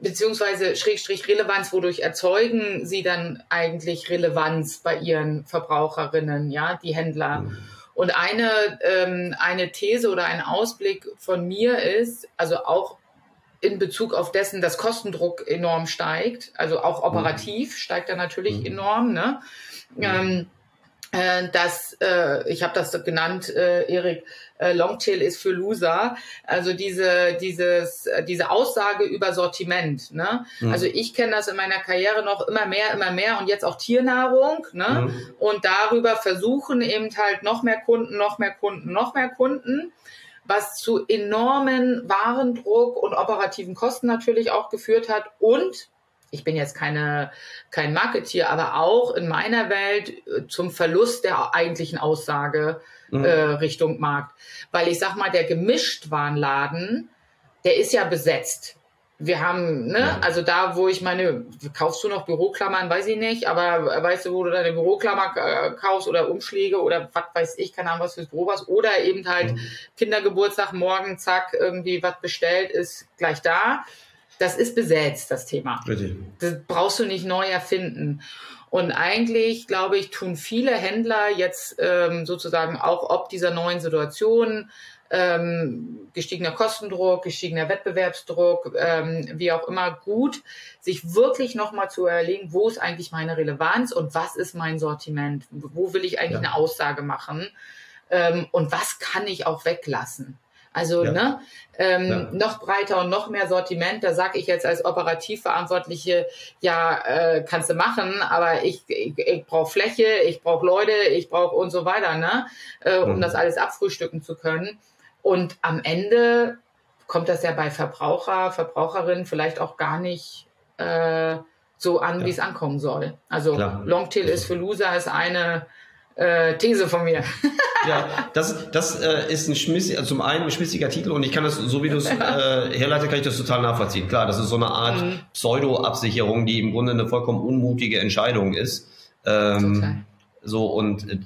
Beziehungsweise Schrägstrich Relevanz, wodurch erzeugen sie dann eigentlich Relevanz bei ihren Verbraucherinnen, ja, die Händler. Mhm. Und eine, ähm, eine These oder ein Ausblick von mir ist, also auch in Bezug auf dessen, dass Kostendruck enorm steigt, also auch operativ steigt er natürlich mhm. enorm, ne? Mhm. Ähm, äh, dass, äh, ich habe das genannt, äh, Erik, äh, Longtail ist für Loser. Also diese, dieses, äh, diese Aussage über Sortiment. Ne? Mhm. Also ich kenne das in meiner Karriere noch immer mehr, immer mehr und jetzt auch Tiernahrung. Ne? Mhm. Und darüber versuchen eben halt noch mehr Kunden, noch mehr Kunden, noch mehr Kunden was zu enormen Warendruck und operativen Kosten natürlich auch geführt hat und ich bin jetzt keine, kein Marketier, aber auch in meiner Welt äh, zum Verlust der eigentlichen Aussage mhm. äh, Richtung Markt. Weil ich sag mal, der Gemischtwarenladen, der ist ja besetzt. wir haben, ne, ja. also da, wo ich meine, kaufst du noch Büroklammern, weiß ich nicht, aber weißt du, wo du deine Büroklammer äh, kaufst oder Umschläge oder was weiß ich, keine Ahnung, was fürs Büro was, oder eben halt mhm. Kindergeburtstag, morgen, zack, irgendwie was bestellt, ist gleich da. Das ist besetzt, das Thema. Richtig. Das brauchst du nicht neu erfinden. Und eigentlich, glaube ich, tun viele Händler jetzt ähm, sozusagen auch ob dieser neuen Situation, ähm, gestiegener Kostendruck, gestiegener Wettbewerbsdruck, ähm, wie auch immer, gut, sich wirklich nochmal zu überlegen, wo ist eigentlich meine Relevanz und was ist mein Sortiment? Wo will ich eigentlich ja. eine Aussage machen? Ähm, und was kann ich auch weglassen? Also ja. ne, ähm, ja. noch breiter und noch mehr Sortiment. Da sage ich jetzt als Operativverantwortliche, ja, äh, kannst du machen, aber ich, ich, ich brauche Fläche, ich brauche Leute, ich brauche und so weiter, ne, äh, um mhm. das alles abfrühstücken zu können. Und am Ende kommt das ja bei Verbraucher, Verbraucherinnen vielleicht auch gar nicht äh, so an, ja. wie es ankommen soll. Also Klar. Longtail ist für Loser ist eine äh, These von mir. ja, das, das äh, ist ein schmiss, also zum einen ein schmissiger Titel und ich kann das, so wie du es äh, herleitest, kann ich das total nachvollziehen. Klar, das ist so eine Art mhm. Pseudo-Absicherung, die im Grunde eine vollkommen unmutige Entscheidung ist. Ähm, so und äh,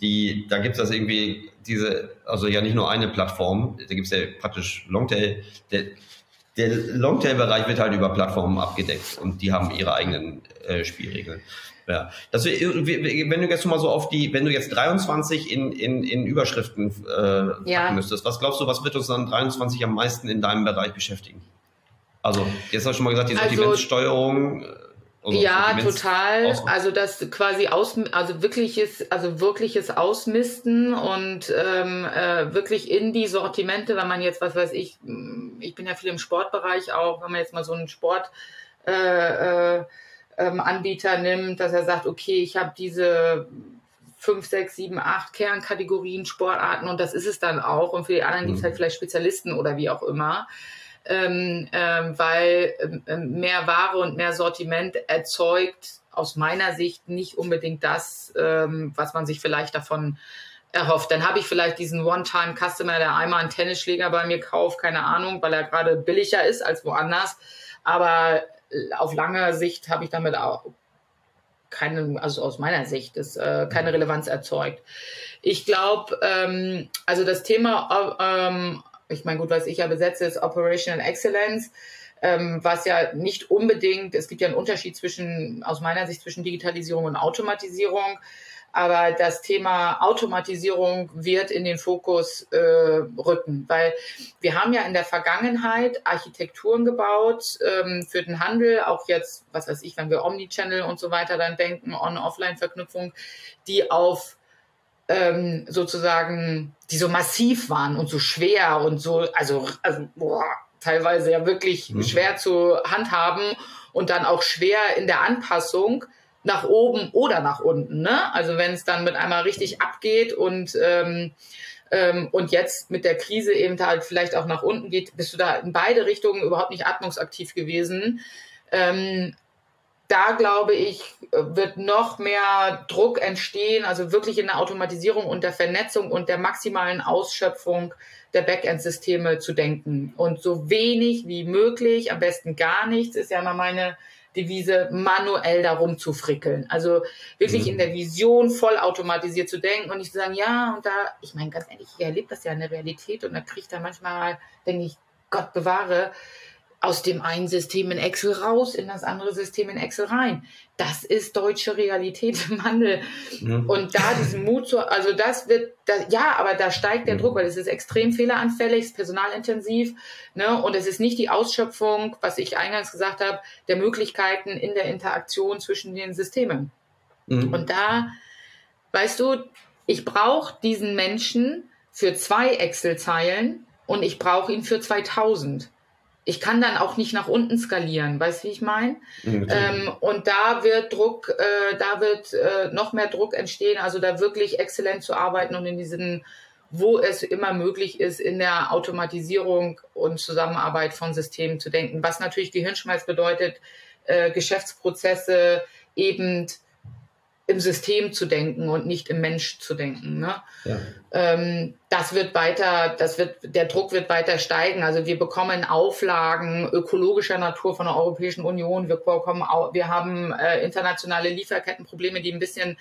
die, da gibt es das irgendwie diese, also ja nicht nur eine Plattform, da gibt es ja praktisch Longtail, der, der Longtail-Bereich wird halt über Plattformen abgedeckt und die haben ihre eigenen äh, Spielregeln. Ja, das, wenn du jetzt mal so auf die, wenn du jetzt 23 in, in, in Überschriften äh, ja. müsstest, was glaubst du, was wird uns dann 23 am meisten in deinem Bereich beschäftigen? Also, jetzt hast du schon mal gesagt, die also Sortimentssteuerung. Also, also ja, total. Ausmachen. Also das quasi aus, also wirkliches, also wirkliches Ausmisten und ähm, äh, wirklich in die Sortimente, wenn man jetzt, was weiß ich, ich bin ja viel im Sportbereich auch, wenn man jetzt mal so einen Sport äh, äh, ähm, Anbieter nimmt, dass er sagt, okay, ich habe diese fünf, sechs, sieben, acht Kernkategorien, Sportarten und das ist es dann auch. Und für die anderen mhm. gibt es halt vielleicht Spezialisten oder wie auch immer ähm, ähm, weil ähm, mehr Ware und mehr Sortiment erzeugt aus meiner Sicht nicht unbedingt das, ähm, was man sich vielleicht davon erhofft. Dann habe ich vielleicht diesen One-Time-Customer, der einmal einen Tennisschläger bei mir kauft, keine Ahnung, weil er gerade billiger ist als woanders. Aber auf lange Sicht habe ich damit auch keine, also aus meiner Sicht, ist äh, keine Relevanz erzeugt. Ich glaube, ähm, also das Thema ähm, ich meine, gut, was ich ja besetze, ist Operational Excellence, ähm, was ja nicht unbedingt, es gibt ja einen Unterschied zwischen, aus meiner Sicht, zwischen Digitalisierung und Automatisierung. Aber das Thema Automatisierung wird in den Fokus äh, rücken, weil wir haben ja in der Vergangenheit Architekturen gebaut ähm, für den Handel, auch jetzt, was weiß ich, wenn wir Omnichannel und so weiter dann denken, On-Offline-Verknüpfung, die auf ähm, sozusagen, die so massiv waren und so schwer und so, also, also boah, teilweise ja wirklich mhm. schwer zu handhaben und dann auch schwer in der Anpassung nach oben oder nach unten. Ne? Also wenn es dann mit einmal richtig abgeht und ähm, ähm, und jetzt mit der Krise eben halt vielleicht auch nach unten geht, bist du da in beide Richtungen überhaupt nicht atmungsaktiv gewesen. Ähm, da glaube ich, wird noch mehr Druck entstehen, also wirklich in der Automatisierung und der Vernetzung und der maximalen Ausschöpfung der Backend-Systeme zu denken. Und so wenig wie möglich, am besten gar nichts, ist ja immer meine Devise, manuell darum zu frickeln. Also wirklich mhm. in der Vision voll automatisiert zu denken und nicht zu sagen, ja, und da, ich meine, ganz ehrlich, ich erlebe das ja in der Realität und da kriege ich da manchmal, denke ich, Gott bewahre, aus dem einen System in Excel raus, in das andere System in Excel rein. Das ist deutsche Realität im Handel. Mhm. Und da diesen Mut zu, also das wird, das, ja, aber da steigt der mhm. Druck, weil es ist extrem fehleranfällig, es ist personalintensiv, ne, und es ist nicht die Ausschöpfung, was ich eingangs gesagt habe, der Möglichkeiten in der Interaktion zwischen den Systemen. Mhm. Und da, weißt du, ich brauche diesen Menschen für zwei Excel-Zeilen und ich brauche ihn für 2000 ich kann dann auch nicht nach unten skalieren, weißt du, wie ich meine? ähm, und da wird Druck, äh, da wird äh, noch mehr Druck entstehen, also da wirklich exzellent zu arbeiten und in diesen, wo es immer möglich ist, in der Automatisierung und Zusammenarbeit von Systemen zu denken, was natürlich Gehirnschmalz bedeutet, äh, Geschäftsprozesse eben im System zu denken und nicht im Mensch zu denken. Ne? Ja. Ähm, das wird weiter, das wird, der Druck wird weiter steigen. Also wir bekommen Auflagen ökologischer Natur von der Europäischen Union. Wir bekommen, wir haben äh, internationale Lieferkettenprobleme, die ein bisschen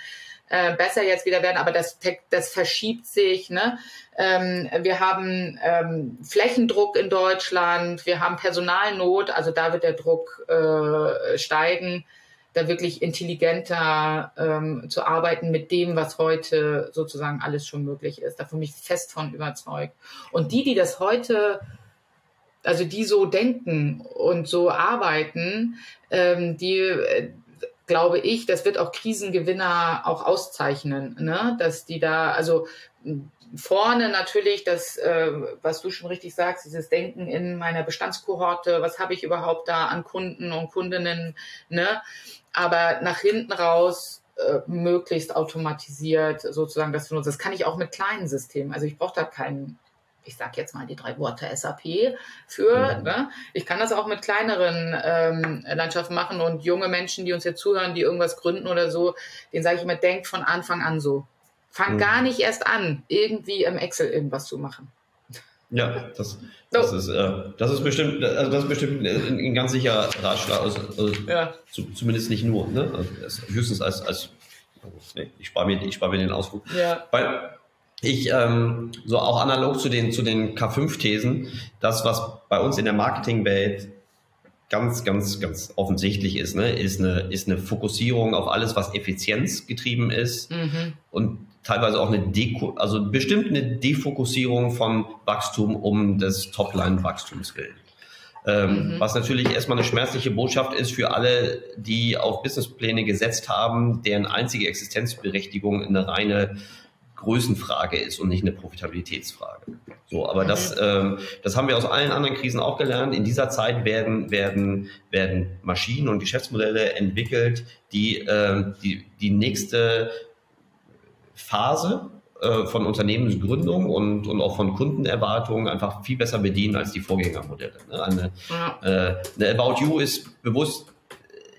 äh, besser jetzt wieder werden, aber das, das verschiebt sich. Ne? Ähm, wir haben ähm, Flächendruck in Deutschland, wir haben Personalnot, also da wird der Druck äh, steigen da wirklich intelligenter ähm, zu arbeiten mit dem, was heute sozusagen alles schon möglich ist. Da bin ich fest von überzeugt. Und die, die das heute, also die so denken und so arbeiten, ähm, die, äh, glaube ich, das wird auch Krisengewinner auch auszeichnen, ne? dass die da, also vorne natürlich das, äh, was du schon richtig sagst, dieses Denken in meiner Bestandskohorte, was habe ich überhaupt da an Kunden und Kundinnen, ne? aber nach hinten raus äh, möglichst automatisiert sozusagen das benutzen. Das kann ich auch mit kleinen Systemen. Also ich brauche da keinen, ich sage jetzt mal die drei Worte SAP für. Ne? Ich kann das auch mit kleineren ähm, Landschaften machen und junge Menschen, die uns jetzt zuhören, die irgendwas gründen oder so, den sage ich immer, denkt von Anfang an so. Fang mhm. gar nicht erst an, irgendwie im Excel irgendwas zu machen. Ja, das, das, ist, äh, das ist bestimmt, also das ist bestimmt ein, ein ganz sicherer Ratschlag. Also, also ja. zu, zumindest nicht nur, ne? Also höchstens als, als nee, ich spare mir, ich spare mir den Ausflug. Ja. Weil ich ähm, so auch analog zu den zu den K5-Thesen, das was bei uns in der Marketingwelt ganz, ganz, ganz offensichtlich ist, ne, ist eine, ist eine Fokussierung auf alles, was Effizienz getrieben ist mhm. und teilweise auch eine Deko, also bestimmt eine Defokussierung von Wachstum um des Topline-Wachstums willen. Ähm, mhm. Was natürlich erstmal eine schmerzliche Botschaft ist für alle, die auf Businesspläne gesetzt haben, deren einzige Existenzberechtigung eine reine Größenfrage ist und nicht eine Profitabilitätsfrage. So, aber das, ähm, das haben wir aus allen anderen Krisen auch gelernt. In dieser Zeit werden, werden, werden Maschinen und Geschäftsmodelle entwickelt, die äh, die, die nächste Phase äh, von Unternehmensgründung und, und auch von Kundenerwartungen einfach viel besser bedienen als die Vorgängermodelle. Ne? Eine, ja. äh, eine About You ist bewusst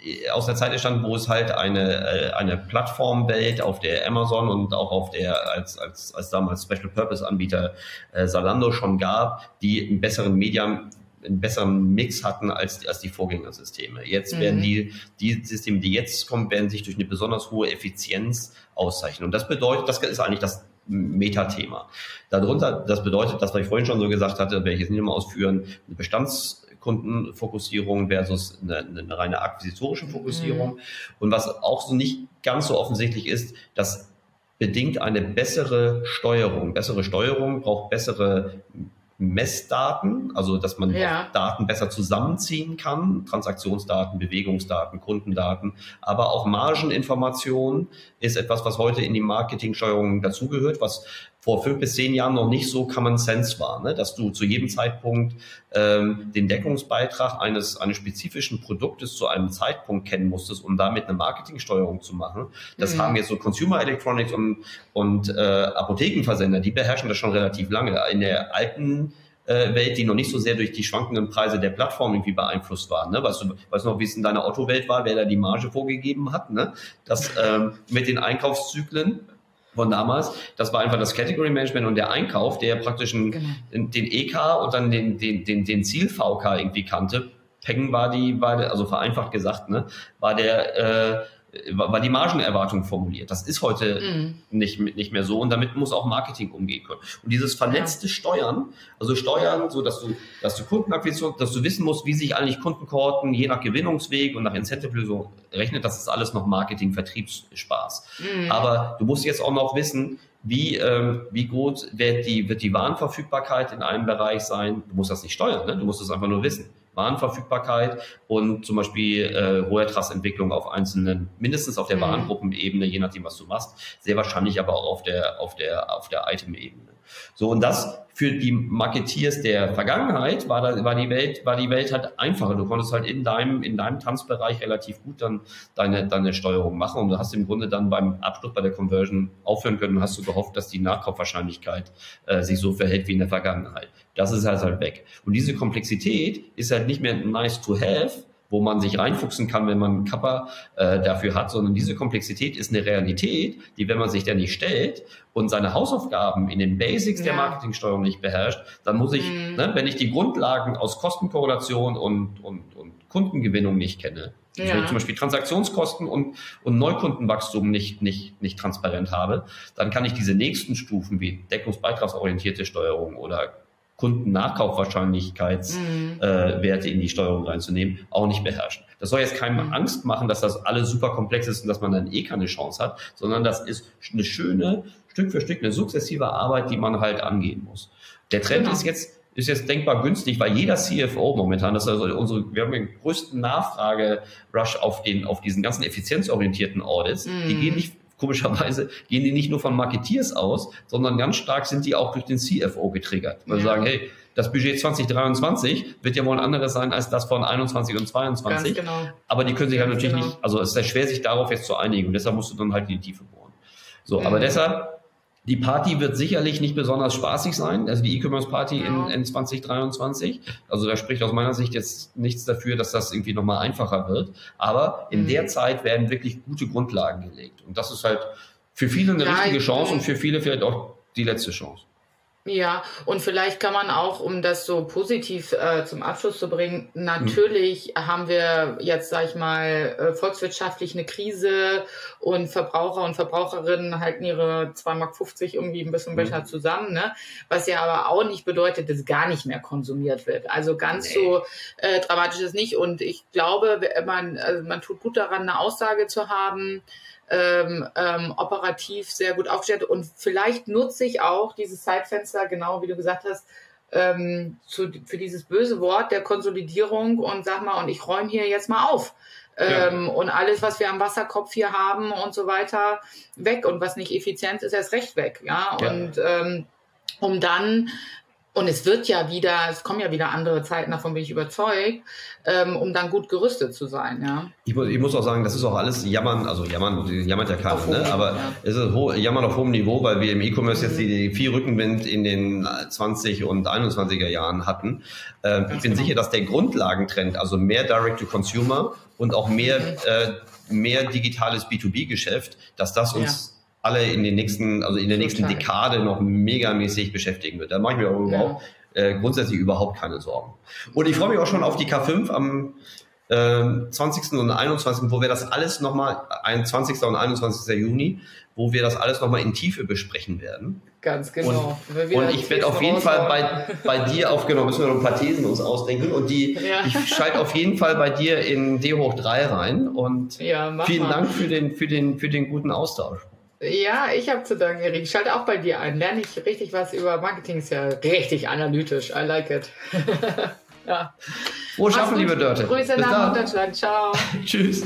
äh, aus der Zeit entstanden, wo es halt eine, äh, eine Plattformwelt auf der Amazon und auch auf der als, als, als damals Special Purpose Anbieter äh, Salando schon gab, die einen besseren Media einen besseren Mix hatten als, als die Vorgängersysteme. Jetzt mhm. werden die, die Systeme, die jetzt kommen, werden sich durch eine besonders hohe Effizienz auszeichnen. Und das bedeutet, das ist eigentlich das Metathema. Darunter, das bedeutet, das, was ich vorhin schon so gesagt hatte, werde ich jetzt nicht mehr ausführen, eine Bestandskundenfokussierung versus eine, eine reine akquisitorische Fokussierung. Mhm. Und was auch so nicht ganz so offensichtlich ist, dass bedingt eine bessere Steuerung. Bessere Steuerung braucht bessere Messdaten, also dass man ja. Daten besser zusammenziehen kann, Transaktionsdaten, Bewegungsdaten, Kundendaten, aber auch Margeninformation ist etwas, was heute in die Marketingsteuerung dazugehört, was vor fünf bis zehn Jahren noch nicht so Common Sense war, ne? dass du zu jedem Zeitpunkt ähm, den Deckungsbeitrag eines, eines spezifischen Produktes zu einem Zeitpunkt kennen musstest, um damit eine Marketingsteuerung zu machen. Das mhm. haben jetzt so Consumer Electronics und, und äh, Apothekenversender, die beherrschen das schon relativ lange. In der alten äh, Welt, die noch nicht so sehr durch die schwankenden Preise der Plattform irgendwie beeinflusst waren. Ne? Weißt du, weißt du noch, wie es in deiner Otto-Welt war, wer da die Marge vorgegeben hat? Ne? Das ähm, mit den Einkaufszyklen von damals. Das war einfach das Category Management und der Einkauf, der praktisch einen, genau. den EK und dann den, den, den, den Ziel-VK irgendwie kannte. Peng war die, war der, also vereinfacht gesagt, ne, war der äh, war die Margenerwartung formuliert. Das ist heute mm. nicht, nicht mehr so und damit muss auch Marketing umgehen können. Und dieses vernetzte ja. Steuern, also Steuern, so dass du, dass du Kundenakquisition, dass du wissen musst, wie sich eigentlich Kundenkohorten je nach Gewinnungsweg und nach Incentive-Lösung rechnet, das ist alles noch Marketing, Vertriebsspaß. Mm. Aber du musst jetzt auch noch wissen, wie, ähm, wie gut wird die, wird die Warenverfügbarkeit in einem Bereich sein. Du musst das nicht steuern, ne? du musst es einfach nur wissen. Warenverfügbarkeit und zum Beispiel äh, ROATRAS-Entwicklung auf einzelnen, mindestens auf der mhm. Warengruppenebene, je nachdem, was du machst, sehr wahrscheinlich aber auch auf der, auf der, auf der Item-Ebene. So, und das für die Marketeers der Vergangenheit war, da, war die Welt, war die Welt halt einfacher. Du konntest halt in deinem, in deinem Tanzbereich relativ gut dann deine, deine Steuerung machen und du hast im Grunde dann beim Abschluss bei der Conversion aufhören können und hast du gehofft, dass die Nachkaufwahrscheinlichkeit äh, sich so verhält wie in der Vergangenheit. Das ist halt halt weg. Und diese Komplexität ist halt nicht mehr nice to have, wo man sich reinfuchsen kann, wenn man einen Kappa äh, dafür hat, sondern diese Komplexität ist eine Realität, die, wenn man sich der nicht stellt und seine Hausaufgaben in den Basics ja. der Marketingsteuerung nicht beherrscht, dann muss ich, mhm. ne, wenn ich die Grundlagen aus Kostenkorrelation und, und, und Kundengewinnung nicht kenne, ja. Wenn ich zum Beispiel Transaktionskosten und, und Neukundenwachstum nicht, nicht, nicht transparent habe, dann kann ich diese nächsten Stufen wie deckungsbeitragsorientierte Steuerung oder Kundennachkaufwahrscheinlichkeitswerte mhm. äh, in die Steuerung reinzunehmen, auch nicht beherrschen. Das soll jetzt keinem mhm. Angst machen, dass das alles super komplex ist und dass man dann eh keine Chance hat, sondern das ist eine schöne, Stück für Stück, eine sukzessive Arbeit, die man halt angehen muss. Der Trend genau. ist jetzt ist jetzt denkbar günstig, weil jeder CFO momentan, das ist also unsere, wir haben den größten Nachfrage-Rush auf den, auf diesen ganzen effizienzorientierten Audits. Mm. Die gehen nicht, komischerweise, gehen die nicht nur von Marketeers aus, sondern ganz stark sind die auch durch den CFO getriggert. Weil ja. sagen, hey, das Budget 2023 wird ja wohl ein anderes sein als das von 21 und 22. Ganz genau. Aber die können sich halt natürlich genau. nicht, also es ist sehr schwer, sich darauf jetzt zu einigen. Und deshalb musst du dann halt in die Tiefe bohren. So, mhm. aber deshalb, die Party wird sicherlich nicht besonders spaßig sein, also die E-Commerce-Party in, in 2023. Also da spricht aus meiner Sicht jetzt nichts dafür, dass das irgendwie nochmal einfacher wird. Aber in mhm. der Zeit werden wirklich gute Grundlagen gelegt. Und das ist halt für viele eine ja, richtige Chance und für viele vielleicht auch die letzte Chance. Ja, und vielleicht kann man auch, um das so positiv äh, zum Abschluss zu bringen, natürlich mhm. haben wir jetzt, sag ich mal, äh, volkswirtschaftlich eine Krise und Verbraucher und Verbraucherinnen halten ihre 2,50 Mark irgendwie ein bisschen mhm. besser zusammen, ne? Was ja aber auch nicht bedeutet, dass gar nicht mehr konsumiert wird. Also ganz nee. so äh, dramatisch ist nicht. Und ich glaube, man, also man tut gut daran, eine Aussage zu haben, ähm, ähm, operativ sehr gut aufgestellt. Und vielleicht nutze ich auch dieses Zeitfenster, genau wie du gesagt hast, ähm, zu, für dieses böse Wort der Konsolidierung und sag mal, und ich räume hier jetzt mal auf. Ähm, ja. Und alles, was wir am Wasserkopf hier haben und so weiter, weg. Und was nicht effizient ist, erst recht weg. Ja, ja. und ähm, um dann und es wird ja wieder, es kommen ja wieder andere Zeiten, davon bin ich überzeugt, ähm, um dann gut gerüstet zu sein. Ja. Ich, muss, ich muss auch sagen, das ist auch alles Jammern, also Jammern, jammert ja keiner, ne? aber ja. es ist ho Jammern auf hohem Niveau, weil wir im E-Commerce jetzt die, die viel Rückenwind in den 20 und 21er Jahren hatten. Ähm, ich bin genau. sicher, dass der Grundlagentrend, also mehr Direct-to-Consumer und auch mehr, mhm. äh, mehr digitales B2B-Geschäft, dass das uns ja alle in den nächsten, also in der nächsten Total. Dekade noch megamäßig beschäftigen wird. Da mache ich mir auch überhaupt, äh, grundsätzlich überhaupt keine Sorgen. Und ich freue mich auch schon auf die K5 am äh, 20. und 21., wo wir das alles nochmal, 20. und 21. Juni, wo wir das alles nochmal in Tiefe besprechen werden. Ganz genau. Und, und ich werde auf jeden Fall bei, bei dir aufgenommen, müssen wir noch ein paar Thesen uns ausdenken und die, ja. ich schalte auf jeden Fall bei dir in D hoch 3 rein und ja, vielen mal. Dank für den, für den, für den guten Austausch. Ja, ich habe zu danken, Erik. Ich schalte auch bei dir ein. Lerne ich richtig was über Marketing. Ist ja richtig analytisch. I like it. ja. Frohes Schaffen, liebe Dörte. Grüße Bis nach Deutschland. Ciao. Tschüss.